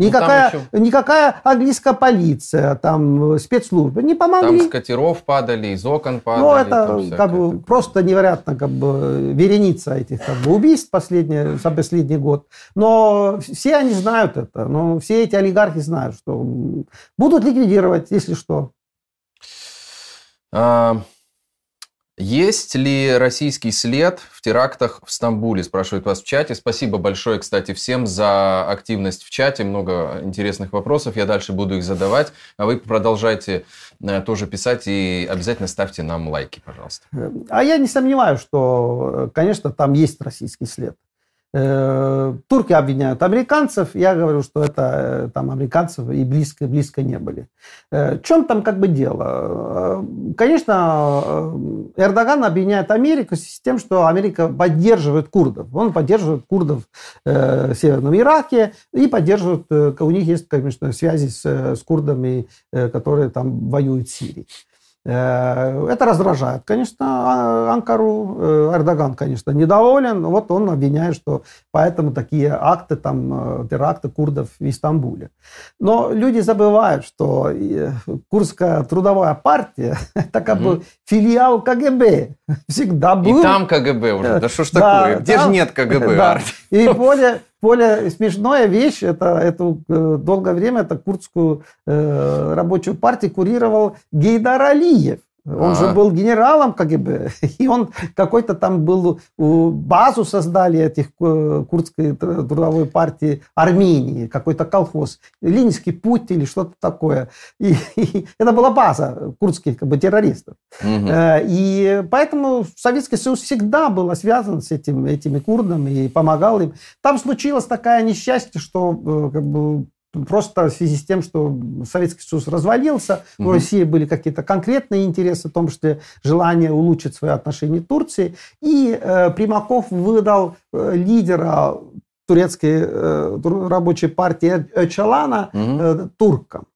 Ну, никакая, ну, еще... никакая английская полиция, там, спецслужбы не помогли. Там с катеров падали, из окон падали. Ну, это как бы просто невероятно как бы вереница этих как бы, убийств последний, за последний год. Но все они знают это. Но все эти олигархи знают, что будут ликвидировать, если что. А, есть ли российский след в терактах в Стамбуле, спрашивают вас в чате. Спасибо большое, кстати, всем за активность в чате. Много интересных вопросов. Я дальше буду их задавать. А вы продолжайте э, тоже писать и обязательно ставьте нам лайки, пожалуйста. А я не сомневаюсь, что, э, конечно, там есть российский след. Э, турки обвиняют американцев, я говорю, что это э, там американцев и близко, близко не были. Э, в чем там как бы дело? Конечно, Эрдоган обвиняет Америку с тем, что Америка поддерживает курдов. Он поддерживает курдов в Северном Ираке и поддерживает, у них есть, конечно, связи с, с курдами, которые там воюют в Сирии. Э, это раздражает, конечно, а, Анкару. Э, Эрдоган, конечно, недоволен. Вот он обвиняет, что поэтому такие акты, там, э, теракты курдов в Истамбуле. Но люди забывают, что Курская трудовая партия (laughs) – это как угу. бы филиал КГБ. (laughs) Всегда был. И там КГБ уже. Да что ж такое? Где же нет КГБ? (laughs) Да. И более, более смешная вещь, это, это долгое время это курдскую э, рабочую партию курировал Гейдар Алиев. Он а же был генералом КГБ, (laughs) и он какой-то там был, базу создали этих э, курдской трудовой партии Армении, какой-то колхоз, Ленинский путь или что-то такое. И, (laughs) и это была база курдских как бы, террористов. Угу. И поэтому Советский Союз всегда был связан с этим, этими курдами и помогал им. Там случилось такое несчастье, что э, как бы, Просто в связи с тем, что Советский Союз развалился, угу. у России были какие-то конкретные интересы, в том числе желание улучшить свои отношения с Турцией. И э, Примаков выдал э, лидера турецкой э, рабочей партии Öcalan'a угу. э, туркам.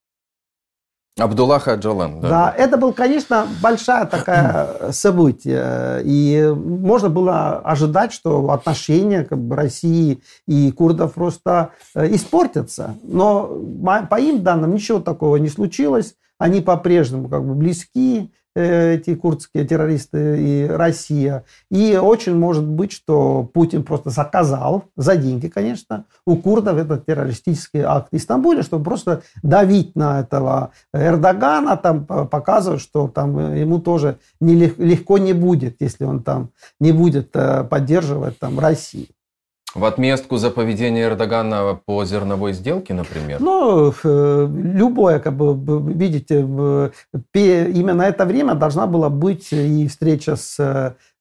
Абдуллах Аджалан. Да. да, это был, конечно, большая такая (clears throat) событие. И можно было ожидать, что отношения как бы, России и курдов просто э, испортятся. Но по им данным ничего такого не случилось. Они по-прежнему как бы близки. Э, эти курдские террористы и Россия. И очень может быть, что Путин просто заказал, за деньги, конечно, у курдов этот террористический акт в Стамбуле, чтобы просто давить на этого Эрдогана, там, показывать, что там ему тоже не легко не будет, если он там не будет э, поддерживать там Россию. В отместку за поведение Эрдогана по зерновой сделке, например? Ну, э, любое, как бы, видите, именно это время должна была быть и встреча с,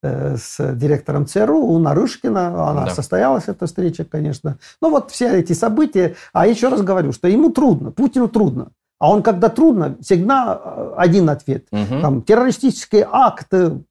э, с директором ЦРУ у Нарышкина. Она да. состоялась, эта встреча, конечно. Ну, вот все эти события. А еще раз говорю, что ему трудно, Путину трудно. А он, когда трудно, всегда э, один ответ. Угу. Там, террористические акты,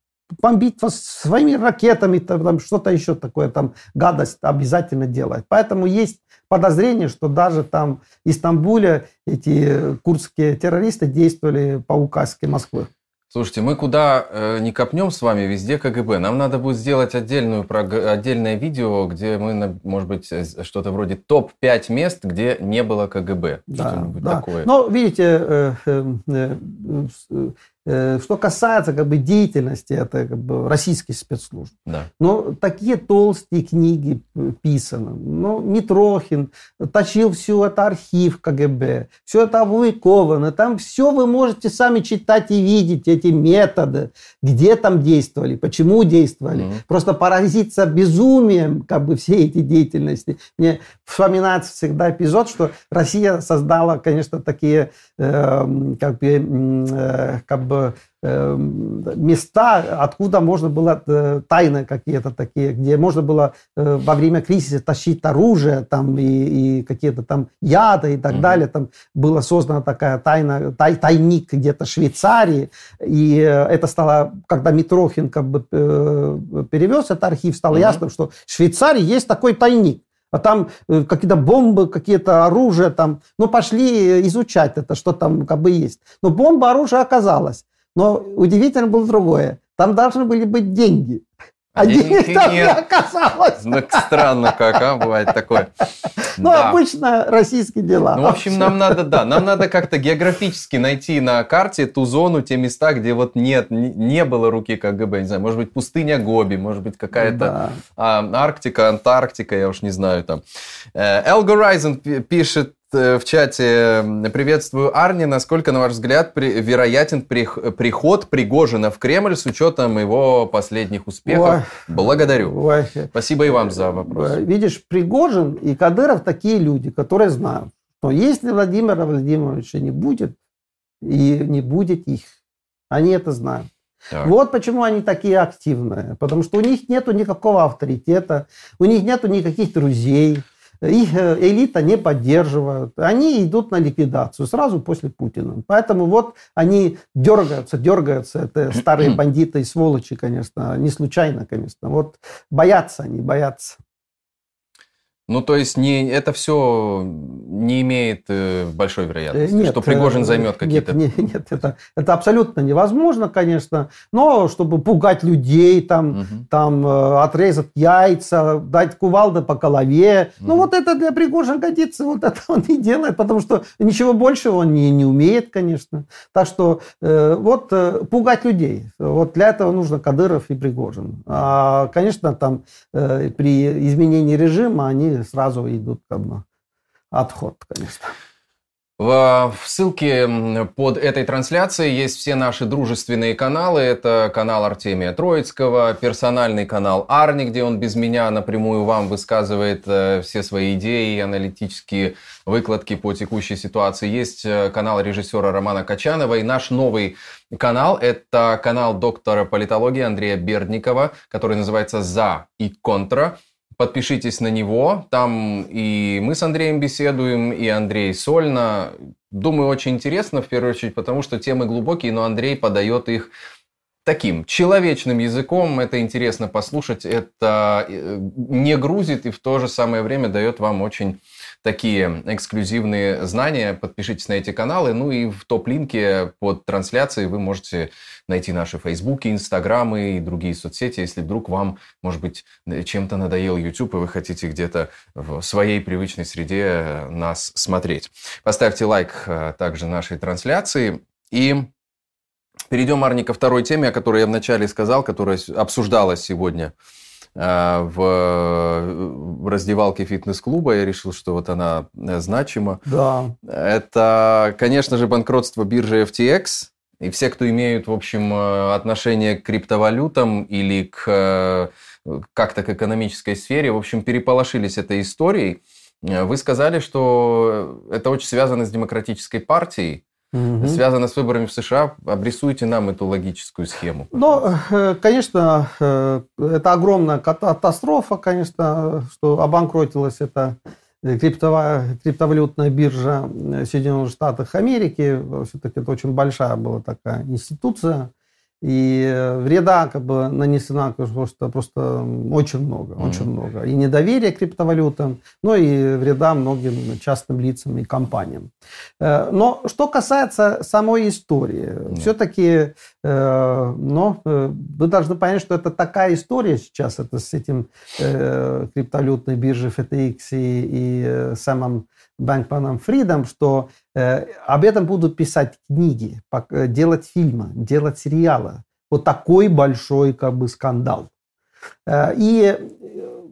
бомбить вас своими ракетами, там, что-то еще такое, там гадость обязательно делает. Поэтому есть подозрение, что даже там в Истамбуле эти курдские террористы действовали по указке Москвы. Слушайте, мы куда э, не копнем с вами, везде КГБ. Нам надо будет сделать отдельную, отдельное видео, где мы, может быть, э, что-то вроде топ-5 мест, где не было КГБ. Да, да. такое. Но, видите, э, э, э Э, что касается как бы, деятельности это как бы, российских спецслужб. Да. Но такие толстые книги писаны. Ну, Митрохин точил все это архив КГБ, все это опубликовано. Там все вы можете сами читать и видеть, эти методы, где там действовали, почему действовали. Mm-hmm. Просто поразиться безумием как бы, всей эти деятельности. Мне вспоминается всегда эпизод, что Россия создала, конечно, такие э, как бы, э, как бы бы э, места, откуда можно было э, тайны какие-то такие, где можно было э, во время кризиса тащить оружие там и, и какие-то там яды и так mm-hmm. далее. Там была создана такая тайна, тай, тайник где-то в Швейцарии. И это стало, когда Митрохин как бы перевез этот архив, стало mm-hmm. ясно, что в Швейцарии есть такой тайник а там какие-то бомбы, какие-то оружия там. Ну, пошли изучать это, что там как бы есть. Но бомба, оружие оказалось. Но удивительно было другое. Там должны были быть деньги. А денег там не оказалось. Ну, странно как, а, бывает такое. Ну, да. обычно российские дела. Ну, в общем, нам надо, да, нам надо как-то географически найти на карте ту зону, те места, где вот нет, не было руки КГБ, не знаю, может быть, пустыня Гоби, может быть, какая-то да. а, Арктика, Антарктика, я уж не знаю там. Райзен пишет, в чате «Приветствую, Арни. Насколько, на ваш взгляд, при, вероятен при, приход Пригожина в Кремль с учетом его последних успехов?» Ой. Благодарю. Ой. Спасибо и вам за вопрос. Видишь, Пригожин и Кадыров такие люди, которые знают, что если Владимира Владимировича не будет, и не будет их, они это знают. Так. Вот почему они такие активные. Потому что у них нет никакого авторитета, у них нет никаких друзей их э, элита не поддерживают, они идут на ликвидацию сразу после Путина. Поэтому вот они дергаются, дергаются, это (clears throat) старые бандиты и сволочи, конечно, не случайно, конечно. Вот боятся они, боятся. Ну, то есть не, это все не имеет э, большой вероятности, нет, что Пригожин э, займет какие-то... Нет, нет, нет это, это абсолютно невозможно, конечно, но чтобы пугать людей, там, угу. там э, отрезать яйца, дать кувалды по голове, угу. ну, вот это для Пригожина годится, вот это он и делает, потому что ничего больше он не, не умеет, конечно. Так что э, вот э, пугать людей, вот для этого нужно Кадыров и Пригожин. А, конечно, там э, при изменении режима они сразу идут как бы отход, конечно. В ссылке под этой трансляцией есть все наши дружественные каналы. Это канал Артемия Троицкого, персональный канал Арни, где он без меня напрямую вам высказывает э, все свои идеи, аналитические выкладки по текущей ситуации. Есть э, канал режиссера Романа Качанова и наш новый канал. Это канал доктора политологии Андрея Бердникова, который называется «За и контра». Подпишитесь на него, там и мы с Андреем беседуем, и Андрей сольно. Думаю, очень интересно, в первую очередь, потому что темы глубокие, но Андрей подает их таким человечным языком. Это интересно послушать, это э, не грузит и в то же самое время дает вам очень такие эксклюзивные знания, подпишитесь на эти каналы. Ну и в топ-линке под трансляцией вы можете найти наши фейсбуки, инстаграмы и другие соцсети, если вдруг вам, может быть, чем-то надоел YouTube, и вы хотите где-то в своей привычной среде нас смотреть. Поставьте лайк э, также нашей трансляции. И перейдем, Арни, ко второй теме, о которой я вначале сказал, которая обсуждалась сегодня Э, в раздевалке фитнес-клуба. Я решил, что вот она э, значима. Да. Это, конечно же, банкротство биржи FTX. И все, кто имеют, в общем, э, отношение к криптовалютам или к как-то к экономической сфере, в общем, переполошились этой историей. Вы сказали, что это очень связано с демократической партией угу. связано с выборами в США. Обрисуйте нам эту логическую схему. Ну, э, конечно, э, это огромная катастрофа, конечно, что обанкротилась эта криптовая, криптовалютная биржа Соединенных Штатов Америки. Все-таки это очень большая была такая институция. И э, вреда как бы нанесено просто, просто очень много, mm-hmm. очень много. И недоверие к криптовалютам, но и вреда многим частным лицам и компаниям. Э, но что касается самой истории, mm-hmm. все-таки э, но, вы должны понять, что это такая история сейчас, это с этим криптовалютной биржей FTX и, и самым Бэнкманом Фридом, что э, об этом будут писать книги, делать фильмы, делать сериалы. Вот такой большой как бы скандал. Э, и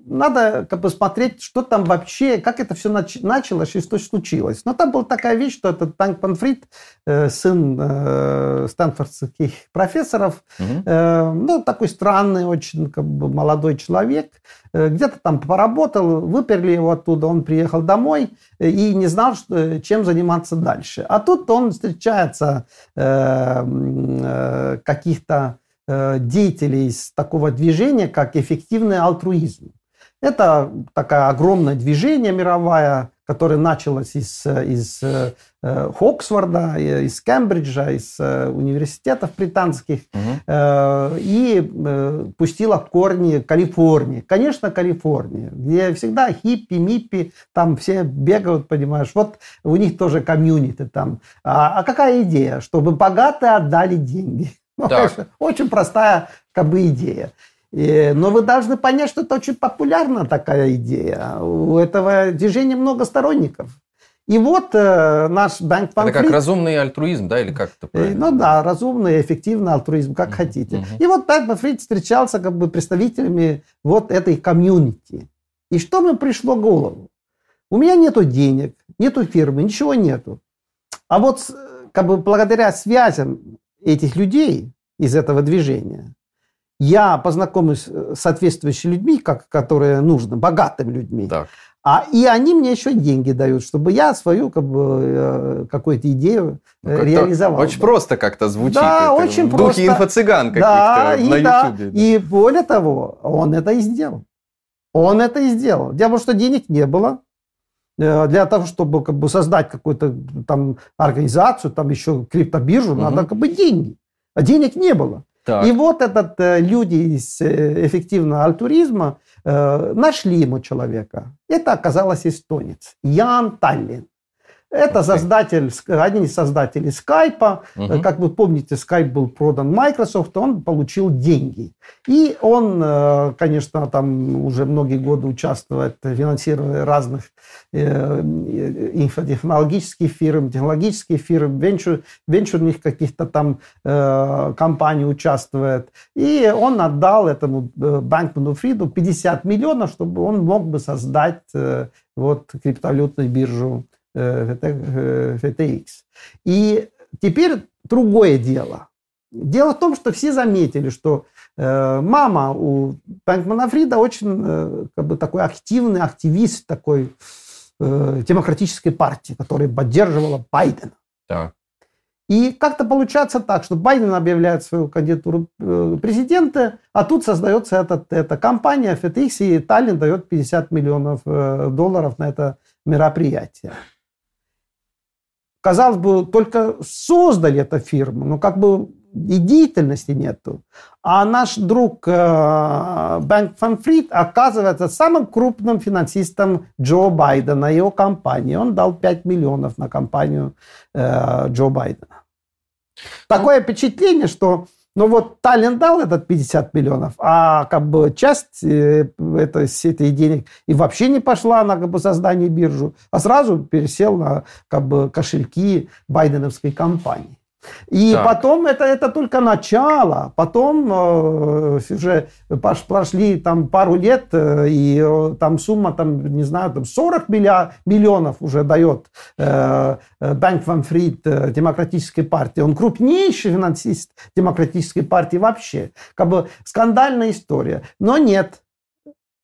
надо как бы смотреть, что там вообще, как это все нач- началось и что случилось. Но там была такая вещь, что этот Танк Панфрид, э, сын э, стэнфордских профессоров, угу. э, ну, такой странный, очень как бы, молодой человек, э, где-то там поработал, выперли его оттуда, он приехал домой э, и не знал, что, чем заниматься дальше. А тут он встречается э, э, каких-то э, деятелей из такого движения, как эффективный альтруизм. Это такое огромное движение мировое, которое началось из, из э, Оксфорда, из Кембриджа, из э, университетов британских угу. и пустило корни Калифорнии. Конечно, Калифорния, где всегда хиппи, миппи, там все бегают, понимаешь. Вот у них тоже комьюнити там. А, а какая идея? Чтобы богатые отдали деньги. (laughs) Конечно, очень простая как бы идея. Но вы должны понять, что это очень популярна такая идея. У этого движения много сторонников. И вот э, наш Банк Это как разумный альтруизм, да, или как это правильно? Ну да, разумный, эффективный альтруизм, как uh-huh, хотите. Uh-huh. И вот Банк Фрид встречался как бы представителями вот этой комьюнити. И что мне пришло в голову? У меня нету денег, нету фирмы, ничего нету. А вот как бы благодаря связям этих людей из этого движения, я познакомлюсь с соответствующими людьми, как, которые нужно, богатыми людьми. Так. А, и они мне еще деньги дают, чтобы я свою как бы, э, какую-то идею ну, э, реализовал. Очень бы. просто как-то звучит. Да, это, очень в просто. духе инфо-цыган каких-то да, на и, да. И более того, он это и сделал. Он это и сделал. Дело в том, что денег не было э, для того, чтобы как бы, создать какую-то там организацию, там еще криптобиржу, угу. надо как бы деньги. А денег не было. Так. И вот этот э, люди из э, эффективного альтуризма э, нашли ему человека. Это оказалось эстонец Ян Таллин. Это создатель, один из создателей скайпа. Угу. Как вы помните, скайп был продан Microsoft, он получил деньги. И он, э, конечно, там уже многие годы участвует в финансировании разных э, инфотехнологических фирм, технологических фирм, венчур, венчурных каких-то там компаний участвует. И он отдал этому Банкману Фриду 50 миллионов, чтобы он мог бы создать вот криптовалютную биржу VTX. И теперь другое дело. Дело в том, что все заметили, что э, мама у Бэнкмана Фрида очень э, как бы такой активный активист такой э, демократической партии, которая поддерживала Байдена. Так. И как-то получается так, что Байден объявляет свою кандидатуру э, президента, а тут создается этот, эта компания FTX, и Таллин дает 50 миллионов э, долларов на это мероприятие казалось бы, только создали эту фирму, но как бы и деятельности нету. А наш друг э, Бэнк Фанфрид оказывается самым крупным финансистом Джо Байдена, его компании. Он дал 5 миллионов на компанию э, Джо Байдена. Такое впечатление, что ну вот Таллин дал этот 50 миллионов, а как бы часть э, этой, этой денег и вообще не пошла на как бы, создание биржу, а сразу пересел на как бы, кошельки байденовской компании. И так. потом это, это только начало. Потом э, уже прошли там пару лет, э, и э, там сумма, там, не знаю, там 40 миллиа, миллионов уже дает э, Банк Ван Фрид э, Демократической партии. Он крупнейший финансист Демократической партии вообще. Как бы скандальная история. Но нет,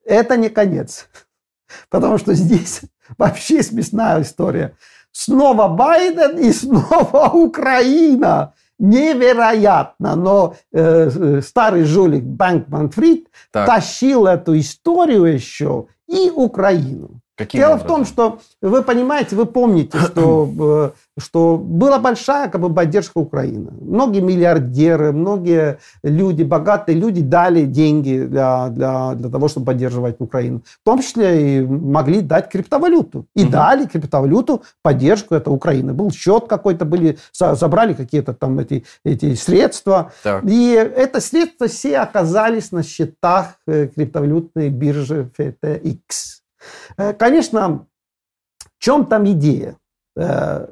это не конец. (laughs) Потому что здесь (laughs) вообще смешная история. Снова Байден и (laughs) снова Украина. Невероятно, но э, старый жулик Бэнкман Фрид так. тащил эту историю еще и Украину. Каким Дело образом? в том, что вы понимаете, вы помните, (clears throat) что, э, что была большая как бы, поддержка Украины. Многие миллиардеры, многие люди, богатые люди дали деньги для, для, для того, чтобы поддерживать Украину. В том числе и могли дать криптовалюту. И угу. дали криптовалюту поддержку это Украины. Был счет какой-то, были, забрали какие-то там эти, эти средства. Так. И это средства все оказались на счетах э, криптовалютной биржи FTX. Э, конечно, в чем там идея? Э,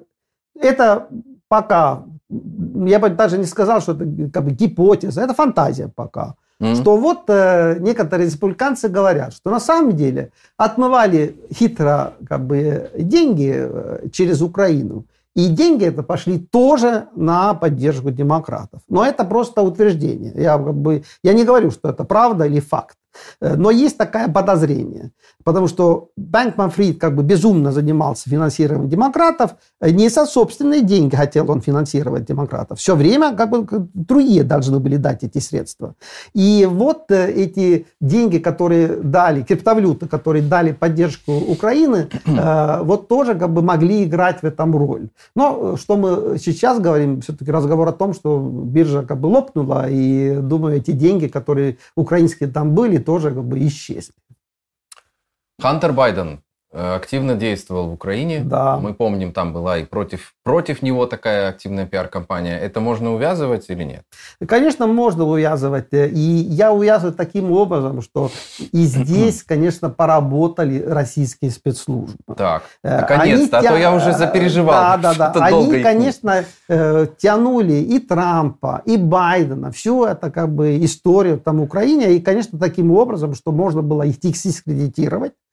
это пока, я бы даже не сказал, что это как бы гипотеза, это фантазия пока. Mm-hmm. Что вот э, некоторые республиканцы говорят, что на самом деле отмывали хитро как бы, деньги э, через Украину. И деньги это пошли тоже на поддержку демократов. Но это просто утверждение. Я, как бы, я не говорю, что это правда или факт. Э, но есть такое подозрение, потому что Бэнкман Фрид как бы безумно занимался финансированием демократов, э, не со собственные деньги хотел он финансировать демократов. Все время как бы другие должны были дать эти средства. И вот э, эти деньги, которые дали, криптовалюты, которые дали поддержку Украины, вот тоже как бы могли играть в этом роль. Но что мы сейчас говорим, все-таки разговор о том, что биржа как бы лопнула, и думаю, эти деньги, которые украинские там были, тоже как бы исчезли. Хантер Байден активно действовал в Украине. Да. Мы помним, там была и против, против него такая активная пиар-компания. Это можно увязывать или нет? Конечно, можно увязывать. И я увязываю таким образом, что и здесь, (clears throat) конечно, поработали российские спецслужбы. Так, э, наконец-то, а то я уже запереживал. Да, да, да. Они, конечно, э, тянули и Трампа, и Байдена. Все это как бы история там Украине. И, конечно, таким образом, что можно было их дискредитировать Э,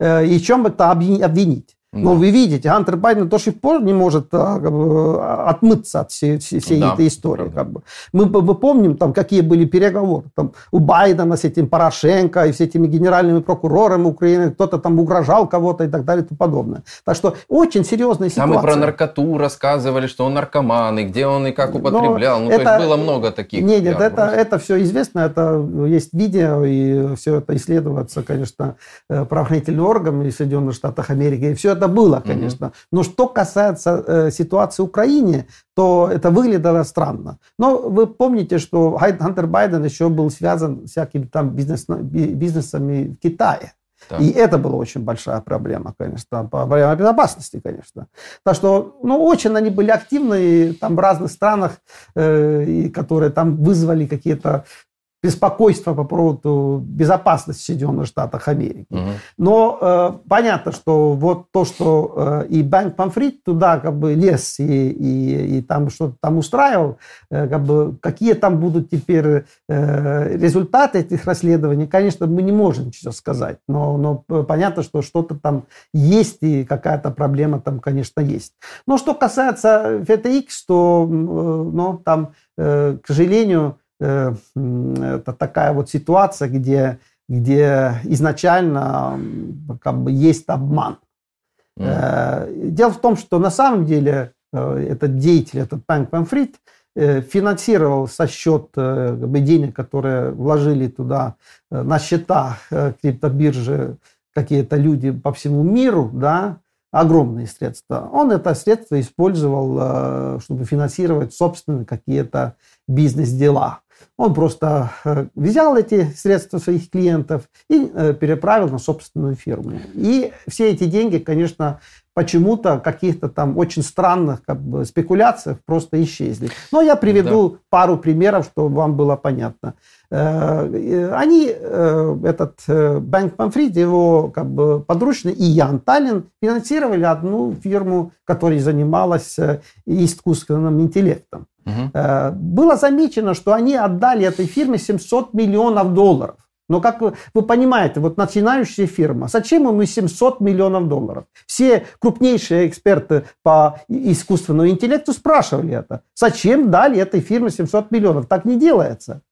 и в чем это обвинить. Но вы видите, Хантер Байден до сих пор не может а, как бы, отмыться от всей, всей да, этой истории. Как бы. мы, мы помним, там, какие были переговоры там, у Байдена с этим Порошенко и с этими генеральными прокурорами Украины, кто-то там угрожал кого-то и так далее и тому подобное. Так что очень серьезная ситуация. Там и про наркоту рассказывали, что он наркоман, и где он и как употреблял. Но ну, это, то есть было много таких. Нет, нет, это, это все известно, это есть видео, и все это исследуется, конечно, э, правоохранительными органами Соединенных Штатов Америки. И все это было, конечно. Угу. Но что касается э, ситуации в Украине, то это выглядело странно. Но вы помните, что Хантер Байден еще был связан с всякими там бизнес, бизнесами в Китае. Да. И это была очень большая проблема, конечно, проблема безопасности, конечно. Так что, ну, очень они были активны там в разных странах, э, и которые там вызвали какие-то беспокойство по поводу безопасности Соединенных Штатов Америки. Угу. Но э, понятно, что вот то, что э, и Банк Памфрит туда как бы лез и, и, и там что-то там устраивал, э, как бы, какие там будут теперь э, результаты этих расследований, конечно, мы не можем ничего сказать. Но, но понятно, что что-то там есть и какая-то проблема там, конечно, есть. Но что касается FTX, то э, ну, там, э, к сожалению, это такая вот ситуация, где, где изначально как бы есть обман. Mm. Дело в том, что на самом деле э, этот деятель, этот Пэнк Памфрид, финансировал со счет как бы, денег, которые вложили туда на счета криптобиржи какие-то люди по всему миру, да, огромные средства. Он это средство использовал, чтобы финансировать собственные какие-то бизнес-дела. Он просто э, взял эти средства своих клиентов и э, переправил на собственную фирму. И все эти деньги, конечно, почему-то каких-то там очень странных как бы, спекуляциях просто исчезли. Но я приведу да. пару примеров, чтобы вам было понятно. Э, они, этот Банк Памфрид, его как бы подручный и Ян Таллин финансировали одну фирму, которая занималась искусственным интеллектом. Угу. Было замечено, что они отдали этой фирме 700 миллионов долларов. Но как вы, вы понимаете, вот начинающая фирма, зачем ему 700 миллионов долларов? Все крупнейшие эксперты по искусственному интеллекту спрашивали это. Зачем дали этой фирме 700 миллионов? Так не делается.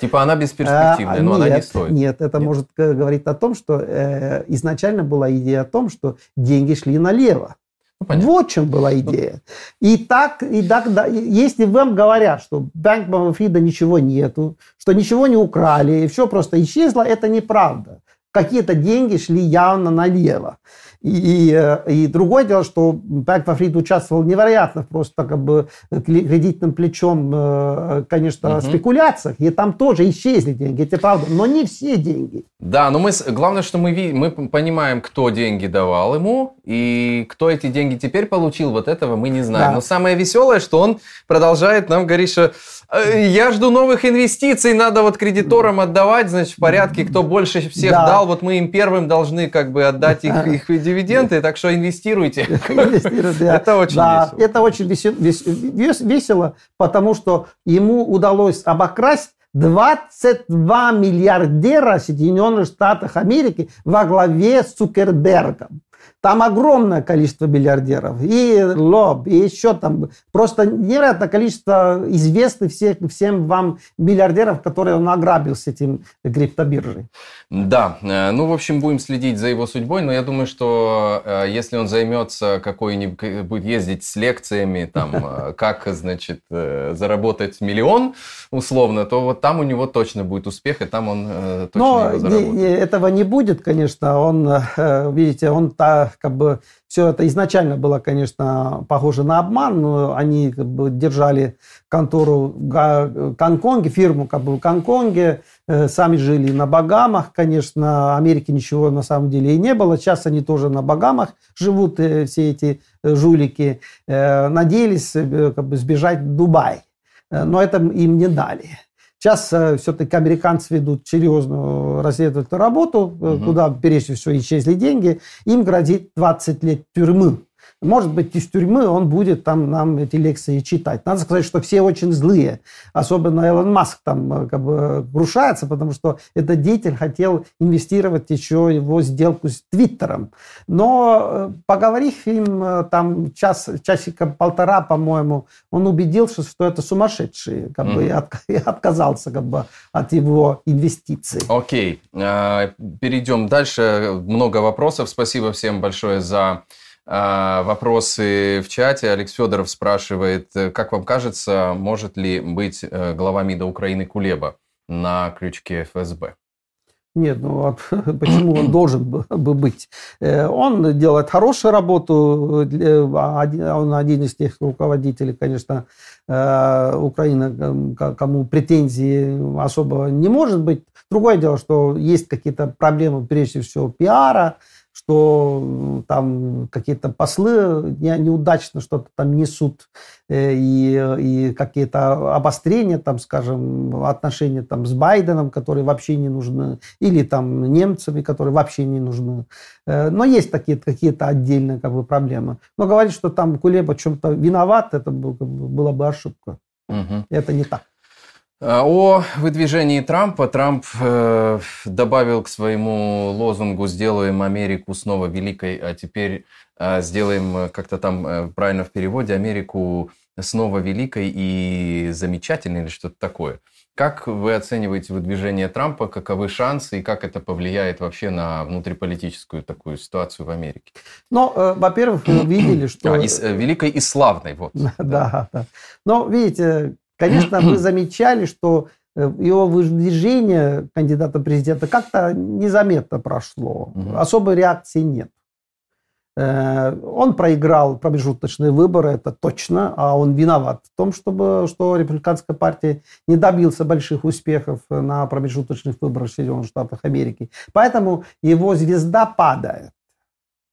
Типа она бесперспективная, а, но нет, она не стоит. Нет, это нет. может говорить о том, что э, изначально была идея о том, что деньги шли налево. Ну, вот в чем была идея. И так, и так, да, если вам говорят, что Банк Фрида ничего нету, что ничего не украли, и все просто исчезло, это неправда. какие-то деньги шли явно налево. И, и другое дело, что Пак Фрид участвовал невероятно просто как бы кредитным плечом, э, конечно, угу. спекуляциях, и там тоже исчезли деньги, это правда, но не все деньги. Да, но мы, главное, что мы, мы понимаем, кто деньги давал ему, и кто эти деньги теперь получил, вот этого мы не знаем. Да. Но самое веселое, что он продолжает нам говорить, что Э, я жду новых инвестиций, надо вот кредиторам отдавать, значит, в порядке, кто больше всех да. дал, вот мы им первым должны как бы отдать их, (laughs) их дивиденды, так что инвестируйте. (laughs) Это очень весело. Это очень весело, потому что ему удалось обокрасть 22 миллиардера Соединенных Штатов Америки во главе с Цукербергом. Там огромное количество миллиардеров. И Лоб, и еще там просто невероятное количество известных всех, всем вам миллиардеров, которые он ограбил с этим криптобиржей. Да, э, ну, в общем, будем следить за его судьбой, но я думаю, что э, если он займется какой-нибудь, будет ездить с лекциями, там, (laughs) э, как, значит, заработать миллион, условно, то вот там у него точно будет успех, и там он точно но его заработает. Не, этого не будет, конечно, он, видите, он та, как бы все это изначально было, конечно, похоже на обман, но они как бы держали контору в Гонконге, фирму как бы в Гонконге, э, сами жили на Багамах, конечно, Америки ничего на самом деле и не было. Сейчас они тоже на Багамах живут, э, все эти э, жулики. Надеялись как бы сбежать в Дубай, но это им не дали. Сейчас э, все-таки американцы ведут серьезную разведывательную работу, угу. куда прежде всего исчезли деньги. Им грозит 20 лет тюрьмы. Может быть, из тюрьмы он будет там нам эти лекции читать. Надо сказать, что все очень злые. Особенно Элон Маск там э, как бы крушается, потому что этот деятель хотел инвестировать еще его сделку с Твиттером. Но э, поговорив им э, там час, часика полтора, по-моему, он убедился, что это сумасшедший, как mm-hmm. бы, и, от, и отказался как бы от его инвестиций. Окей, okay. перейдем дальше. Много вопросов. Спасибо всем большое за а, вопросы в чате. Алекс Федоров спрашивает, э, как вам кажется, может ли быть э, глава МИДа Украины Кулеба на крючке ФСБ? Нет, ну вот (laughs) почему он должен бы быть? Э, он делает хорошую работу, а он один из тех руководителей, конечно, Украины, кому претензий особо не может быть. Другое дело, что есть какие-то проблемы, прежде всего, пиара, что там какие-то послы неудачно что-то там несут, э, и, и какие-то обострения, там, скажем, отношения там, с Байденом, которые вообще не нужны, или там немцами, которые вообще не нужны. Э, но есть такие, какие-то отдельные как бы, проблемы. Но говорить, что там Кулеба чем-то виноват, это было бы ошибка. Угу. Это не так. А, о выдвижении Трампа Трамп э, добавил к своему лозунгу «Сделаем Америку снова великой», а теперь э, сделаем э, как-то там э, правильно в переводе «Америку снова великой и замечательной» или что-то такое. Как вы оцениваете выдвижение Трампа, каковы шансы и как это повлияет вообще на внутриполитическую такую ситуацию в Америке? Ну, э, во-первых, вы видели, (clears throat) что... А, и, э, великой и славной, вот. Да, (laughs) да. да. Но, видите, Конечно, вы (clears throat) замечали, что э, его выдвижение кандидата президента как-то незаметно прошло. Угу. Особой реакции нет. Э, он проиграл промежуточные выборы, это точно, а он виноват в том, чтобы, что республиканская партия не добился больших успехов на промежуточных выборах в Соединенных Штатах Америки. Поэтому его звезда падает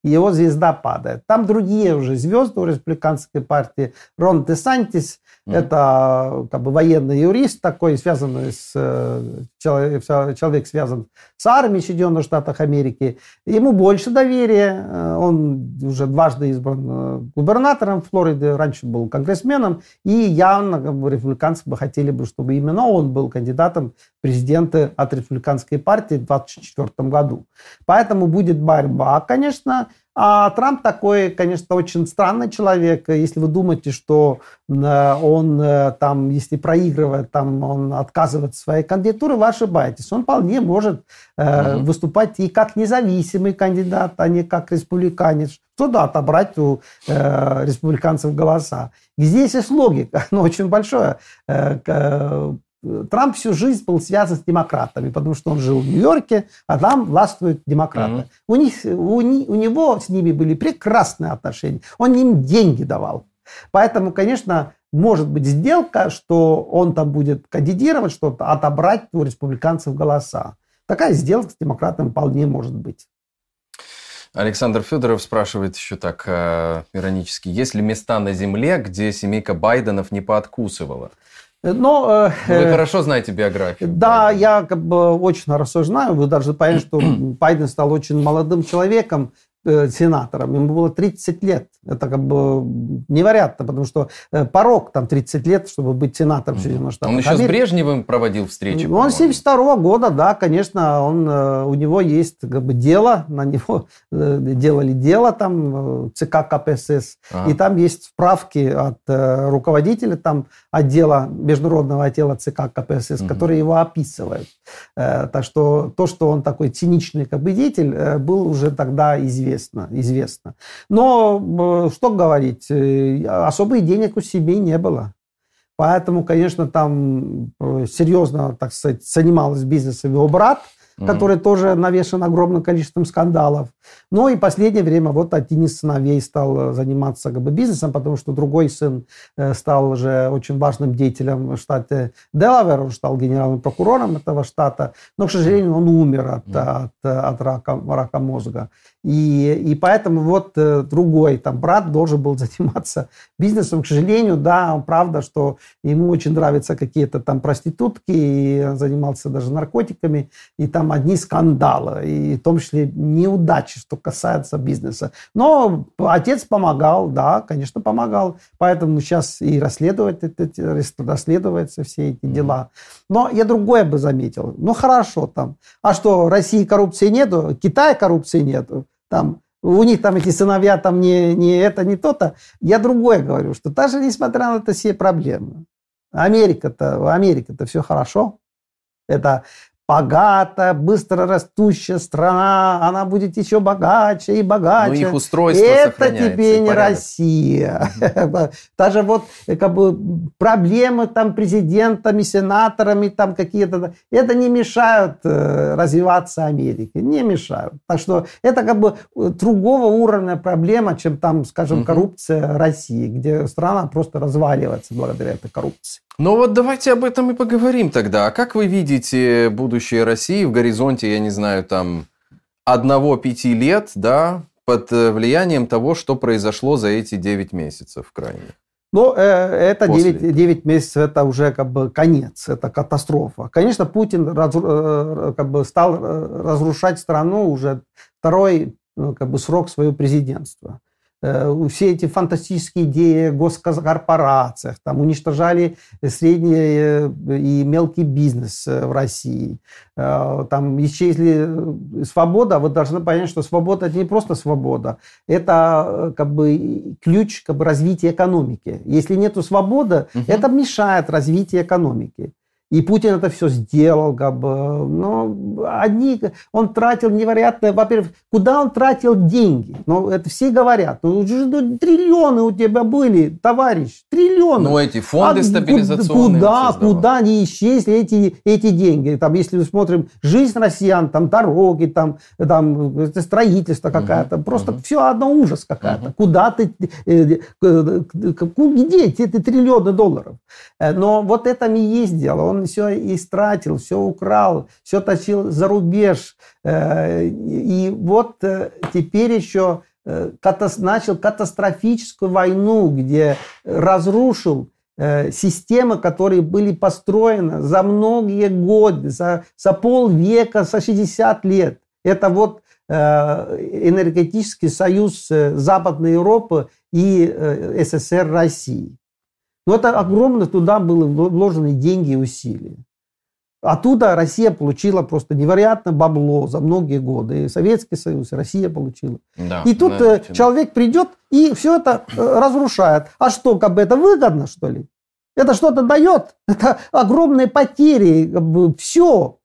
его звезда падает. Там другие уже звезды у республиканской партии. Рон де Сантис, mm-hmm. это как бы военный юрист такой, связанный с... Э, человек, человек связан с армией Соединенных Штатов Америки. Ему больше доверия. Э, он уже дважды избран э, губернатором Флориды, раньше был конгрессменом. И явно как бы, республиканцы бы хотели бы, чтобы именно он был кандидатом президента от республиканской партии в 2024 году. Поэтому будет борьба, конечно, а Трамп такой, конечно, очень странный человек. Если вы думаете, что э, он э, там, если проигрывает, там он отказывает своей кандидатуры, вы ошибаетесь. Он вполне может э, угу. выступать и как независимый кандидат, а не как республиканец. Что да, отобрать у э, республиканцев голоса. Здесь есть логика, (laughs) но очень большое. Э, Трамп всю жизнь был связан с демократами, потому что он жил в Нью-Йорке, а там властвуют демократы. Mm-hmm. У, них, у, у него с ними были прекрасные отношения. Он им деньги давал. Поэтому, конечно, может быть сделка, что он там будет кандидировать, что-то отобрать у республиканцев голоса. Такая сделка с демократами вполне может быть. Александр Федоров спрашивает еще так э, иронически, есть ли места на земле, где семейка Байденов не пооткусывала? Но, э, Вы хорошо знаете биографию. Да, Байдена. я как бы очень хорошо знаю. Вы даже поняли, что (clears throat) Байден стал очень молодым человеком, Э, сенатором, ему было 30 лет. Это как бы невероятно, потому что э, порог там 30 лет, чтобы быть сенатором Соединенных Штатов. Он еще Америки. с Брежневым проводил встречи? Он 72 -го года, да, конечно, он, э, у него есть как бы дело, на него делали дело там, ЦК КПСС, ага. и там есть справки от руководителя там отдела, международного отдела ЦК КПСС, угу. которые его описывают. Так что то, что он такой циничный как бы деятель, был уже тогда известен известно, известно. Но, что говорить, э, особых денег у семьи не было. Поэтому, конечно, там э, серьезно, так сказать, занимался бизнесом его брат – mm-hmm. который тоже навешен огромным количеством скандалов. Но и последнее время вот один из сыновей стал э, заниматься как бы, бизнесом, потому что другой сын э, стал уже очень важным деятелем в штате Делавер, он стал генеральным прокурором этого штата, но, к сожалению, он умер от, mm-hmm. от, от рака, рака мозга. И, и поэтому вот э, другой там брат должен был (laughs) заниматься бизнесом. К сожалению, да, правда, что ему очень нравятся какие-то там проститутки, и занимался даже наркотиками, и там одни скандалы, и в том числе неудачи, что касается бизнеса. Но отец помогал, да, конечно, помогал. Поэтому сейчас и расследовать, расследуются все эти дела. Но я другое бы заметил. Ну, хорошо там. А что, России коррупции нету, Китая коррупции нету? Там у них там эти сыновья там не, не это, не то-то. Я другое говорю, что даже несмотря на это все проблемы, Америка-то, Америка-то все хорошо. Это богатая, быстро растущая страна, она будет еще богаче и богаче. Но их устройство Это тебе не Россия. (laughs) Даже вот э, как бы проблемы там президентами, сенаторами там какие-то, это не мешают э, развиваться Америке, не мешают. Так что это как бы э, другого уровня проблема, чем там, скажем, коррупция России, где страна просто разваливается благодаря этой коррупции. Ну вот давайте об этом и поговорим тогда. А как вы видите будущее России в горизонте, я не знаю, там одного-пяти лет, да, под э, влиянием того, что произошло за эти 9 месяцев крайне? Ну, э, это 9, 9 месяцев, это уже как бы конец, это катастрофа. Конечно, Путин раз, э, как бы стал разрушать страну уже второй как бы, срок своего президентства. Э, все эти фантастические идеи о госкорпорациях, там уничтожали средний э, и мелкий бизнес э, в России. Там исчезли свобода. Вы должны понять, что свобода – это не просто свобода. Это как бы ключ как бы, развития экономики. Если нет свободы, угу. это мешает развитию экономики. И Путин это все сделал, как бы. Но одни, он тратил невероятно, во-первых, куда он тратил деньги? Ну, это все говорят. Ну, ну, триллионы у тебя были, товарищ, триллионы. Ну, эти фонды а, стабилизационные. Куда, куда они исчезли, эти, эти деньги? Там, если мы смотрим жизнь россиян, там дороги, там, там строительство какое-то, угу, просто угу. все одно ужас какая-то. Угу. Куда ты, э, э, где эти триллионы долларов? Э, но вот это не есть дело. Он все истратил, все украл, все тащил за рубеж. Э, и вот э, теперь еще э, начал катастрофическую войну, где разрушил системы, которые были построены за многие годы, за, за полвека, за 60 лет. Это вот энергетический союз Западной Европы и СССР России. Но это огромно туда были вложены деньги и усилия. Оттуда Россия получила просто невероятно бабло за многие годы. И Советский Союз, и Россия получила. Да, и тут да, э, человек придет и все это э, разрушает. А что, как бы это выгодно, что ли? Это что-то дает? (laughs) Это огромные потери, как бы все.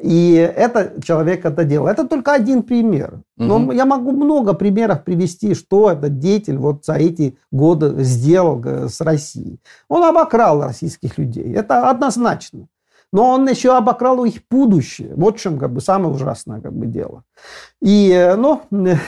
И это человек это делал. Это только один пример. Но угу. я могу много примеров привести, что этот деятель вот за эти годы сделал э, с Россией. Он обокрал российских людей. Это однозначно но он еще обокрал их будущее. Вот в чем как бы самое ужасное как бы дело. И, ну,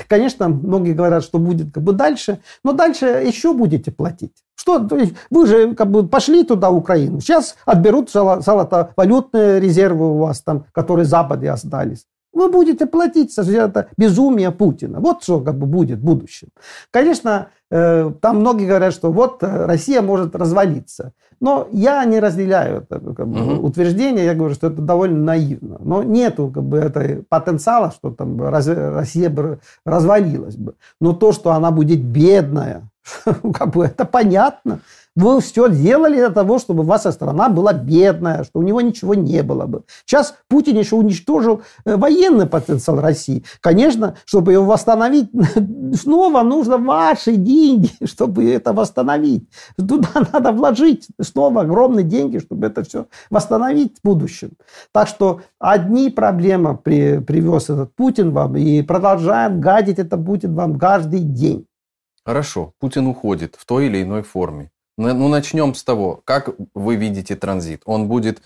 конечно, многие говорят, что будет как бы дальше, но дальше еще будете платить. Что, вы же как бы пошли туда, Украину, сейчас отберут золото-валютные резервы у вас там, которые Западе остались. Вы будете платить за это безумие Путина. Вот что как бы будет в будущем. Конечно, э, там многие говорят, что вот э, Россия может развалиться. Но я не разделяю это как бы, угу. утверждение. Я говорю, что это довольно наивно. Но нету как бы, этой потенциала, что там Россия бы развалилась бы. Но то, что она будет бедная, (laughs) как бы это понятно. Вы все делали для того, чтобы ваша страна была бедная, что у него ничего не было бы. Сейчас Путин еще уничтожил э, военный потенциал России. Конечно, чтобы его восстановить, (laughs) снова нужно ваши деньги, (laughs) чтобы это восстановить. Туда надо вложить снова огромные деньги, чтобы это все восстановить в будущем. Так что одни проблемы при, привез этот Путин вам и продолжает гадить это Путин вам каждый день. Хорошо, Путин уходит в той или иной форме. Ну, начнем с того, как вы видите транзит. Он будет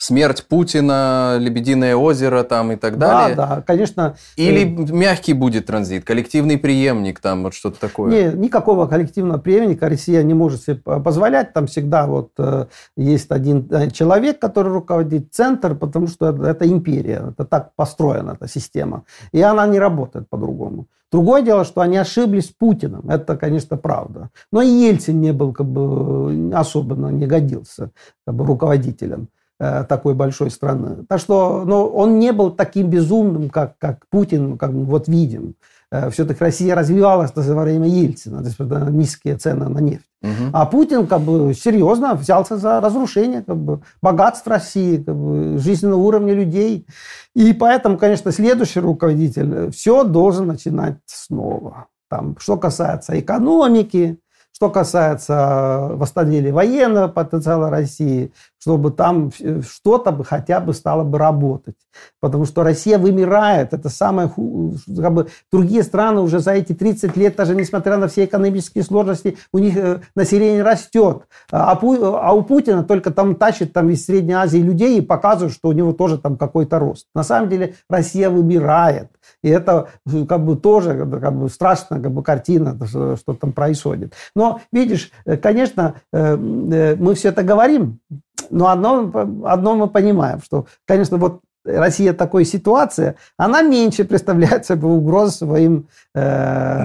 смерть Путина, Лебединое озеро там и так далее? Да, да, конечно. Или э... мягкий будет транзит, коллективный преемник там, вот что-то такое? Не, никакого коллективного преемника Россия не может себе позволять. Там всегда вот э, есть один э, человек, который руководит центр, потому что это, империя, это так построена эта система. И она не работает по-другому. Другое дело, что они ошиблись с Путиным. Это, конечно, правда. Но и Ельцин не был как бы особенно не годился как бы, руководителем такой большой страны. Так что но он не был таким безумным, как, как Путин, как мы вот видим. Э, Все-таки Россия развивалась во время Ельцина, то есть низкие цены на нефть. Угу. А Путин как бы серьезно взялся за разрушение как бы, богатств России, как бы, жизненного уровня людей. И поэтому, конечно, следующий руководитель все должен начинать снова. Там, что касается экономики, что касается восстановления военного потенциала России, чтобы там что-то бы хотя бы стало бы работать. Потому что Россия вымирает. Это самое... Как бы, другие страны уже за эти 30 лет, даже несмотря на все экономические сложности, у них э, население растет. А, а у Путина только там тащит там, из Средней Азии людей и показывает, что у него тоже там какой-то рост. На самом деле Россия вымирает. И это э, как бы тоже как бы, страшная как бы, картина, что, что там происходит. Но, видишь, э, конечно, мы все это говорим, но одно, одно мы понимаем, что, конечно, вот Россия такой ситуации, она меньше представляет собой угрозу своим э,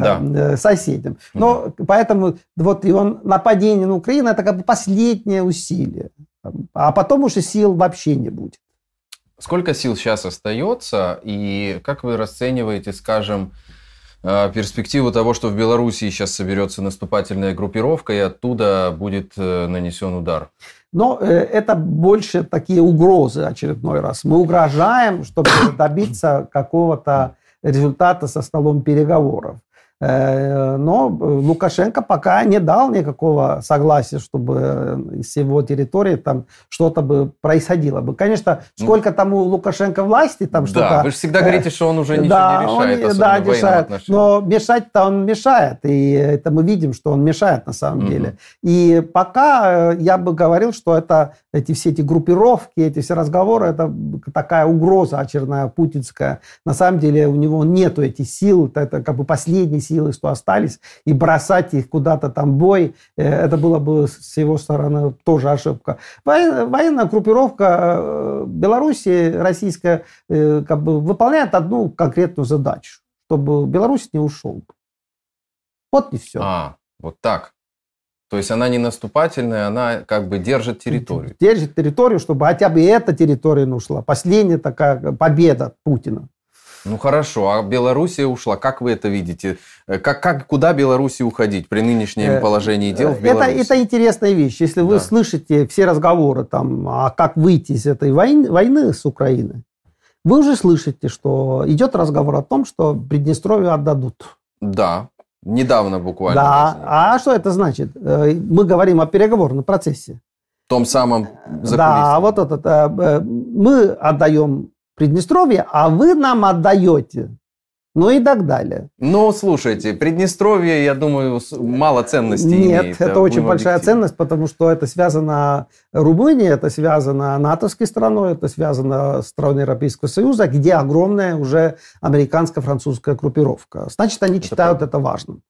да. Э, соседям. Но да. поэтому вот и он, нападение на Украину это как бы последнее усилие. А потом уже сил вообще не будет. Сколько сил сейчас остается, и как вы расцениваете, скажем, э, перспективу того, что в Белоруссии сейчас соберется наступательная группировка, и оттуда будет э, нанесен удар? Но э, это больше такие угрозы очередной раз. Мы угрожаем, чтобы добиться какого-то результата со столом переговоров. Э, но Лукашенко пока не дал никакого согласия, чтобы с его территории там что-то бы происходило бы. Конечно, ну. сколько там у Лукашенко власти, там что-то... Да, вы же всегда говорите, что он уже ничего да, не решает, он, да, решает. Но мешать-то он мешает, и это мы видим, что он мешает на самом угу. деле. И пока э, я бы говорил, что это эти все эти группировки, эти все разговоры, это такая угроза очередная путинская. На самом деле у него нету этих сил, это, как бы последние силы, что остались, и бросать их куда-то там бой, э, это было бы с его стороны тоже ошибка. Военная группировка э, Беларуси, российская, э, как бы выполняет одну конкретную задачу, чтобы Беларусь не ушел. Вот и все. А, вот так. То есть она не наступательная, она как бы держит территорию. Держит территорию, чтобы хотя бы эта территория не ушла. Последняя такая победа Путина. Ну хорошо, а Белоруссия ушла. Как вы это видите? Э, как, как, куда Беларуси уходить при нынешнем э, положении дел в Беларуси? Это, это интересная вещь. Если вы да. слышите все разговоры, там, а как выйти из этой войны, войны с Украиной, вы уже слышите, что идет разговор о том, что Приднестровье отдадут. Да, недавно буквально. Да, а что это значит? Э, мы говорим о переговорном процессе. В том самом закулисье. Да, вот этот. Мы отдаем Приднестровье, а вы нам отдаете ну и так далее. Ну, слушайте, Приднестровье, я думаю, мало ценностей Нет, имеет. это очень большая ценность, потому что это связано Румыния, это связано натовской страной, это связано с страной Европейского Союза, где огромная уже американско-французская группировка. Значит, они это считают правда. это важным.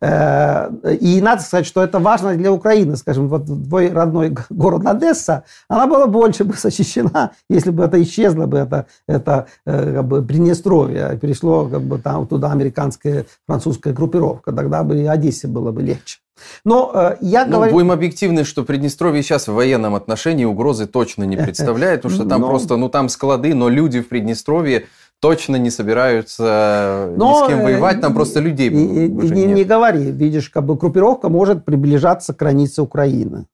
Э, и надо сказать, что это важно для Украины. Скажем, вот твой родной город Одесса, она была больше бы защищена, если бы это исчезло бы, это, это э, как бы Приднестровье, перешло как бы бы там туда американская, французская группировка, тогда бы и Одессе было бы легче. Но э, я ну, говорю... Будем объективны, что Приднестровье сейчас в военном отношении угрозы точно не (laughs) представляет, потому что там но... просто, ну там склады, но люди в Приднестровье точно не собираются но, ни с кем воевать, там просто людей не, не, не говори, видишь, как бы группировка может приближаться к границе Украины.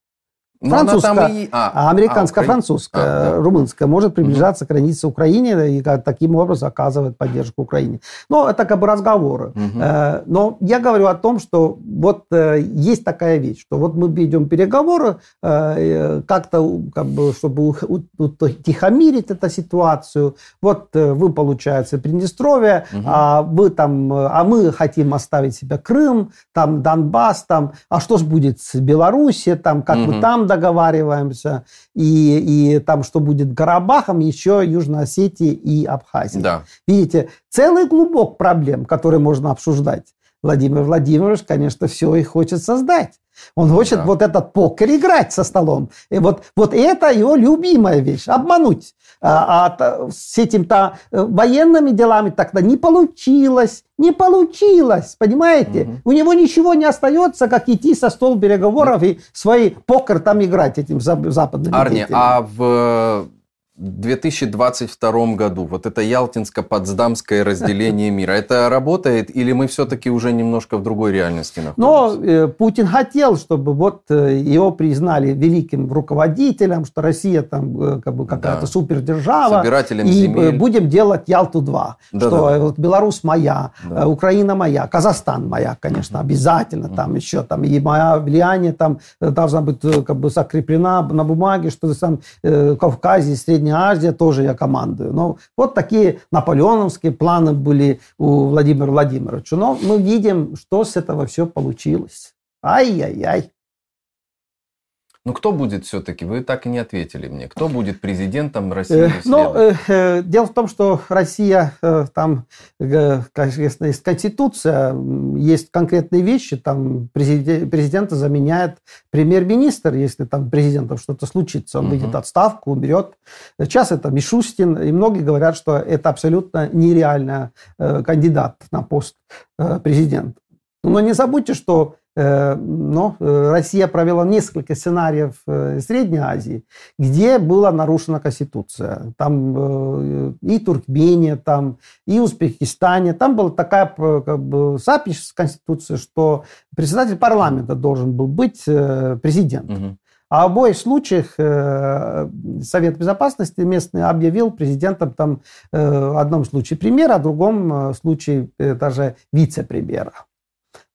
Ну, французская, и... а, а американско-французская, а, да. румынская может приближаться угу. к границе Украины и таким образом оказывать поддержку Украине. Но это как бы разговоры. Угу. Но я говорю о том, что вот э, есть такая вещь, что вот мы ведем переговоры э, как-то, как бы, чтобы утихомирить эту ситуацию. Вот вы, получается, Приднестровье, угу. а вы там, а мы хотим оставить себе Крым, там Донбасс, там, а что же будет с Белоруссией, там, как угу. вы там договариваемся, и, и там, что будет Карабахом, еще Южной Осетии и Абхазии. Да. Видите, целый клубок проблем, которые можно обсуждать. Владимир Владимирович, конечно, все и хочет создать. Он хочет да. вот этот покер играть со столом. И вот, вот это его любимая вещь. Обмануть. А, а с этим-то э, военными делами тогда не получилось. Не получилось, понимаете? Угу. У него ничего не остается, как идти со стол переговоров и свой покер там играть этим западным Арни, а в 2022 году, вот это Ялтинско-Потсдамское разделение мира, это работает или мы все-таки уже немножко в другой реальности находимся? Но э, Путин хотел, чтобы вот э, его признали великим руководителем, что Россия там э, как бы какая-то да. супердержава. Собирателем и э, земель. будем делать Ялту-2. Да, что да, да. Вот Беларусь моя, да. Э, Украина моя, Казахстан моя, конечно, обязательно. Там еще там и мое влияние там э, должна быть как бы закреплена на бумаге, что там э, Кавказе, Средний Средняя Азия тоже я командую. Но вот такие наполеоновские планы были у Владимира Владимировича. Но мы видим, что с этого все получилось. Ай-яй-яй. Ну, кто будет все-таки? Вы так и не ответили мне. Кто будет президентом России? Э, ну, э, э, дело в том, что Россия, э, там, конечно, есть конституция, есть конкретные вещи, там президент, президента заменяет премьер-министр, если там президентом что-то случится, он угу. выйдет отставку, умрет. Сейчас это Мишустин, и многие говорят, что это абсолютно нереальный кандидат на пост президента. Но не забудьте, что но э, Россия провела несколько сценариев в Средней Азии, где была нарушена Конституция. Там э, и Туркмения, там и Узбекистане. Там была такая как бы, запись в Конституции, что председатель парламента должен был быть президентом. Угу. А в обоих случаях Совет Безопасности местный объявил президентом там в одном случае премьера, а в другом случае даже вице-премьера.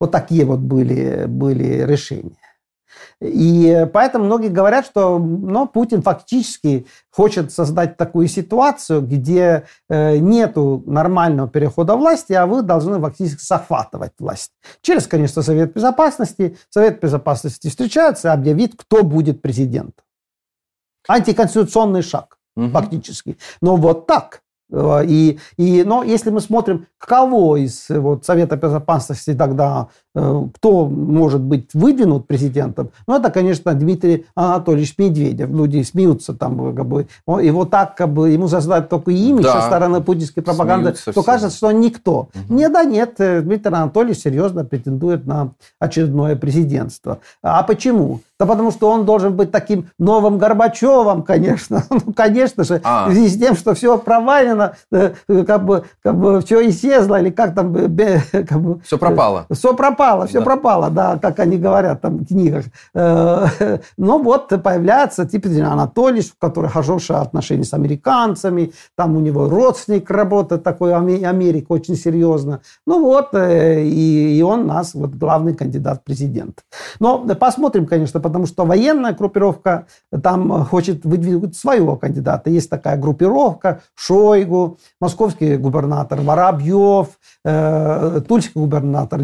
Вот такие вот были, были решения. И поэтому многие говорят, что ну, Путин фактически хочет создать такую ситуацию, где э, нету нормального перехода власти, а вы должны фактически захватывать власть. Через, конечно, Совет Безопасности. Совет Безопасности встречается и объявит, кто будет президентом. Антиконституционный шаг, угу. фактически. Но вот так. Э, и, и, но если мы смотрим, кого из вот, Совета Безопасности тогда, э, кто может быть выдвинут президентом, ну, это, конечно, Дмитрий Анатольевич Медведев. Люди смеются там, как бы, его так, как бы, ему создать только имя да. со стороны путинской пропаганды, смеются то все. кажется, что он никто. Угу. Нет, да, нет, э, Дмитрий Анатольевич серьезно претендует на очередное президентство. А почему? Да потому что он должен быть таким новым Горбачевым, конечно. (laughs) Ну, конечно же, а. в связи с тем, что все провалено, э, как бы, как бы все исчезло, или как там... (laughs) Как бы, все пропало. Все пропало пропало, все да. пропало, да, как они говорят там в книгах. (laughs) Ну вот появляется Типин Анатольевич, у которого хорошие отношения с американцами, там у него родственник работает такой, Америка очень серьезно. Ну вот, и, и он нас, вот главный кандидат в президент. Но посмотрим, конечно, потому что военная группировка там хочет выдвинуть своего кандидата. Есть такая группировка, Шойгу, московский губернатор Воробьев, э, тульский губернатор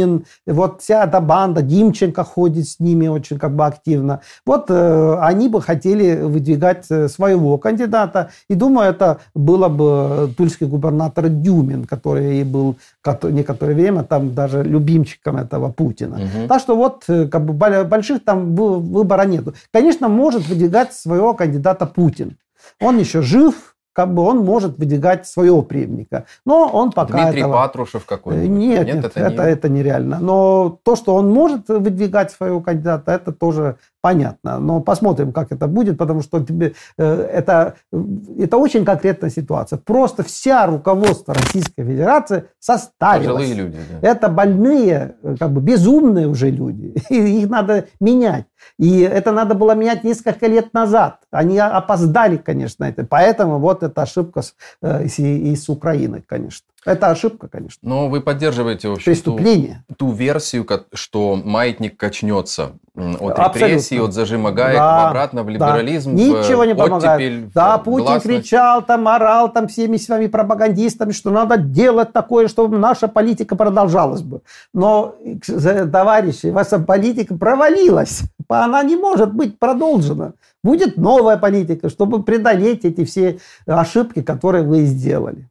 Дюмин, вот вся эта банда, Димченко ходит с ними очень как бы активно. Вот э, они бы хотели выдвигать э, своего кандидата, и думаю, это было бы тульский губернатор Дюмин, который был некоторое время там даже любимчиком этого Путина. Угу. Так что вот э, как бы больших там выбора нету. Конечно, может выдвигать своего кандидата Путин. Он еще жив, как бы он может выдвигать своего преемника. Но он пока Дмитрий этого... Патрушев какой-нибудь? Нет, нет, нет это, это, не... это нереально. Но то, что он может выдвигать своего кандидата, это тоже понятно. Но посмотрим, как это будет, потому что тебе, э, это, это очень конкретная ситуация. Просто вся руководство Российской Федерации состарилось. Пожилые люди. Да. Это больные, э, как бы безумные уже люди. (laughs) И их надо менять. И это надо было менять несколько лет назад. Они опоздали, конечно, это. Поэтому вот эта ошибка с, э, и с Украиной, конечно. Это ошибка, конечно. Но вы поддерживаете в общем, Преступление. Ту, ту версию, что маятник качнется от репрессий, от зажима гаек да, обратно в либерализм. Да. Ничего не помогает. Да, Путин гласность. кричал, там, орал там всеми своими пропагандистами, что надо делать такое, чтобы наша политика продолжалась бы. Но, товарищи, ваша политика провалилась. Она не может быть продолжена. Будет новая политика, чтобы преодолеть эти все ошибки, которые вы сделали.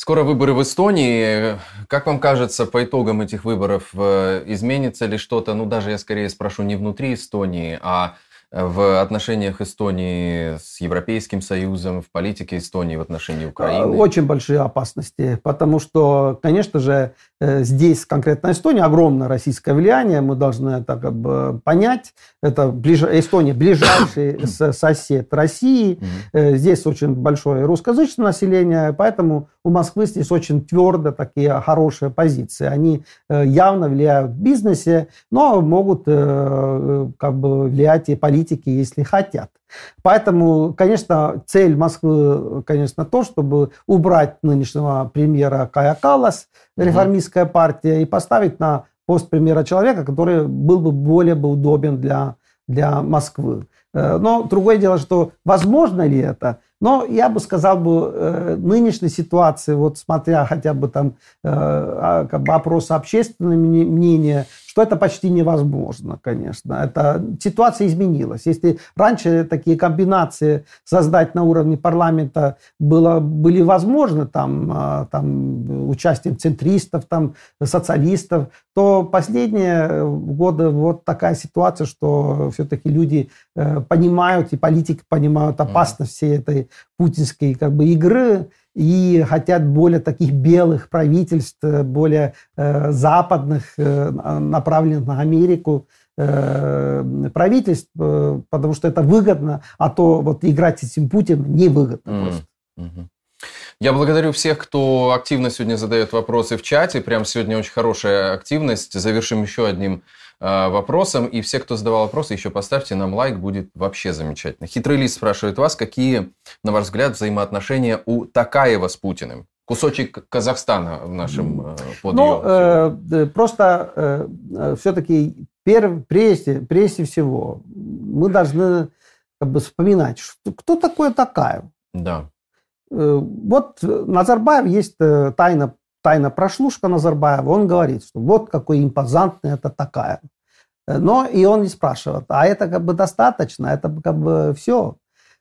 Скоро выборы в Эстонии. Как вам кажется, по итогам этих выборов э, изменится ли что-то? Ну, даже я скорее спрошу не внутри Эстонии, а в отношениях Эстонии с Европейским Союзом, в политике Эстонии в отношении Украины? Очень большие опасности, потому что, конечно же, э, здесь конкретно Эстония огромное российское влияние, мы должны это как бы понять. Это ближ... Эстония ближайший (coughs) сосед России, здесь очень большое русскоязычное население, поэтому у Москвы здесь очень твердо такие хорошие позиции. Они э, явно влияют в бизнесе, но могут э, как бы влиять и политики, если хотят. Поэтому, конечно, цель Москвы, конечно, то, чтобы убрать нынешнего премьера Кая Калас, реформистская партия, и поставить на пост премьера человека, который был бы более бы удобен для, для Москвы. Э, но другое дело, что возможно ли это? Но я бы сказал бы, э, нынешней ситуации, вот смотря хотя бы там э, а, как бы опросы общественного мнения, что это почти невозможно, конечно. Это, ситуация изменилась. Если раньше такие комбинации создать на уровне парламента было, были возможны, там, а, там, участием центристов, там, социалистов, то последние годы вот такая ситуация, что все-таки люди э, понимают, и политики понимают опасность всей этой путинской как бы, игры, и хотят более таких белых правительств, более э, западных, э, направленных на Америку э, правительств, э, потому что это выгодно, а то вот играть с этим Путиным невыгодно mm-hmm. просто. Mm-hmm. Я благодарю всех, кто активно сегодня задает вопросы в чате. Прям сегодня очень хорошая активность. Завершим еще одним Э, вопросам. И все, кто задавал вопросы, еще поставьте нам лайк, будет вообще замечательно. Хитрый лист спрашивает вас, какие, на ваш взгляд, взаимоотношения у Такаева с Путиным? Кусочек Казахстана в нашем подъеме. Ну, э, просто э, все-таки перв, прежде, прежде всего мы должны как бы вспоминать, что, кто такой Такаев. Да. Э, вот Назарбаев есть э, тайна тайна прошлушка Назарбаева, он говорит, что вот какой импозантный это такая. Но и он не спрашивает, а это как бы достаточно, это как бы все.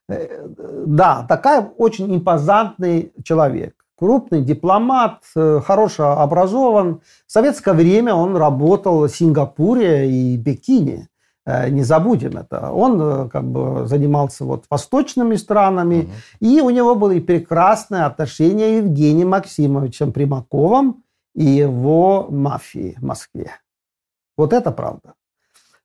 Да, такая очень импозантный человек. Крупный дипломат, хорошо образован. В советское время он работал в Сингапуре и Пекине. Э, не забудем это. Он э, как бы занимался вот восточными странами, угу. и у него были прекрасные отношения с Евгением Максимовичем Примаковым и его мафией в Москве. Вот это правда.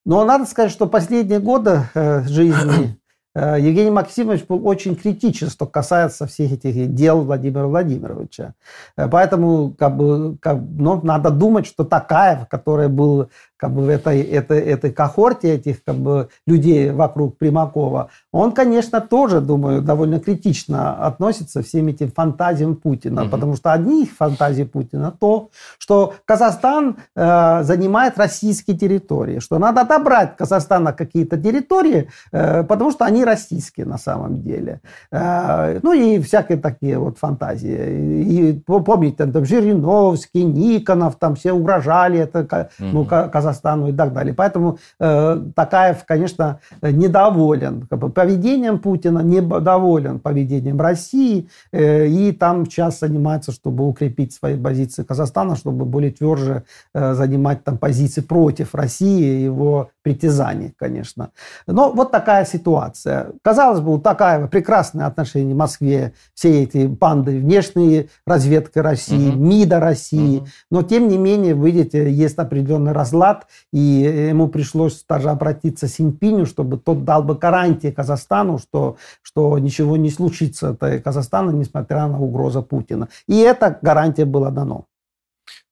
Но надо сказать, что последние годы э, жизни (coughs) Евгений Максимович был очень критичен, что касается всех этих дел Владимира Владимировича. Поэтому как бы, как, ну, надо думать, что Такаев, который был как бы в этой, этой, этой кохорте этих как бы, людей вокруг Примакова, он, конечно, тоже, думаю, довольно критично относится всем этим фантазиям Путина, угу. потому что одни их фантазии Путина то, что Казахстан э, занимает российские территории, что надо отобрать Казахстана какие-то территории, э, потому что они российские на самом деле. Э, ну и всякие такие вот фантазии. И помните, там Жириновский, Никонов, там все угрожали это, угу. ну, Казахстан Казахстану и так далее. Поэтому э, Такаев, конечно, недоволен как бы, поведением Путина, недоволен поведением России, э, и там сейчас занимается, чтобы укрепить свои позиции Казахстана, чтобы более тверже э, занимать там позиции против России и его притязаний, конечно. Но вот такая ситуация. Казалось бы, у Такаева прекрасные отношения в Москве, все эти банды, внешние разведка России, угу. МИДа России, угу. но тем не менее, видите, есть определенный разлад, и ему пришлось даже обратиться к Синьпиню, чтобы тот дал бы гарантии Казахстану, что, что ничего не случится с Казахстаном, несмотря на угрозу Путина. И эта гарантия была дана.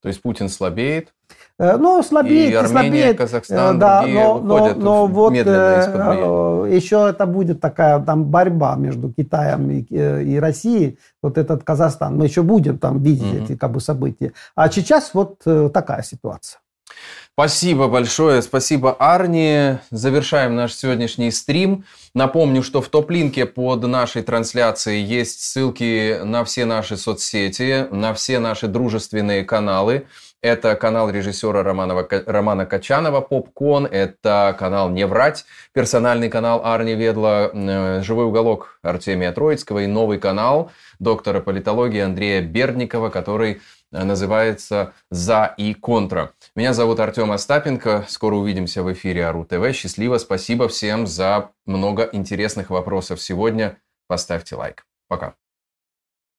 То есть Путин слабеет, э, ну, слабеет, и Армения, слабеет. Казахстан, да, но, но, но вот э, еще это будет такая там борьба между Китаем и, э, и Россией, вот этот Казахстан. Мы еще будем там видеть угу. эти как бы события. А сейчас вот такая ситуация. Спасибо большое, спасибо Арни. Завершаем наш сегодняшний стрим. Напомню, что в топ-линке под нашей трансляцией есть ссылки на все наши соцсети, на все наши дружественные каналы. Это канал режиссера Романова, Романа Качанова «Попкон», это канал «Не врать», персональный канал Арни Ведла, «Живой уголок» Артемия Троицкого и новый канал доктора политологии Андрея Бердникова, который Э, называется «За и контра». Меня зовут Артем Остапенко. Скоро увидимся в эфире Ару ТВ. Счастливо. Спасибо всем за много интересных вопросов сегодня. Поставьте лайк. Пока.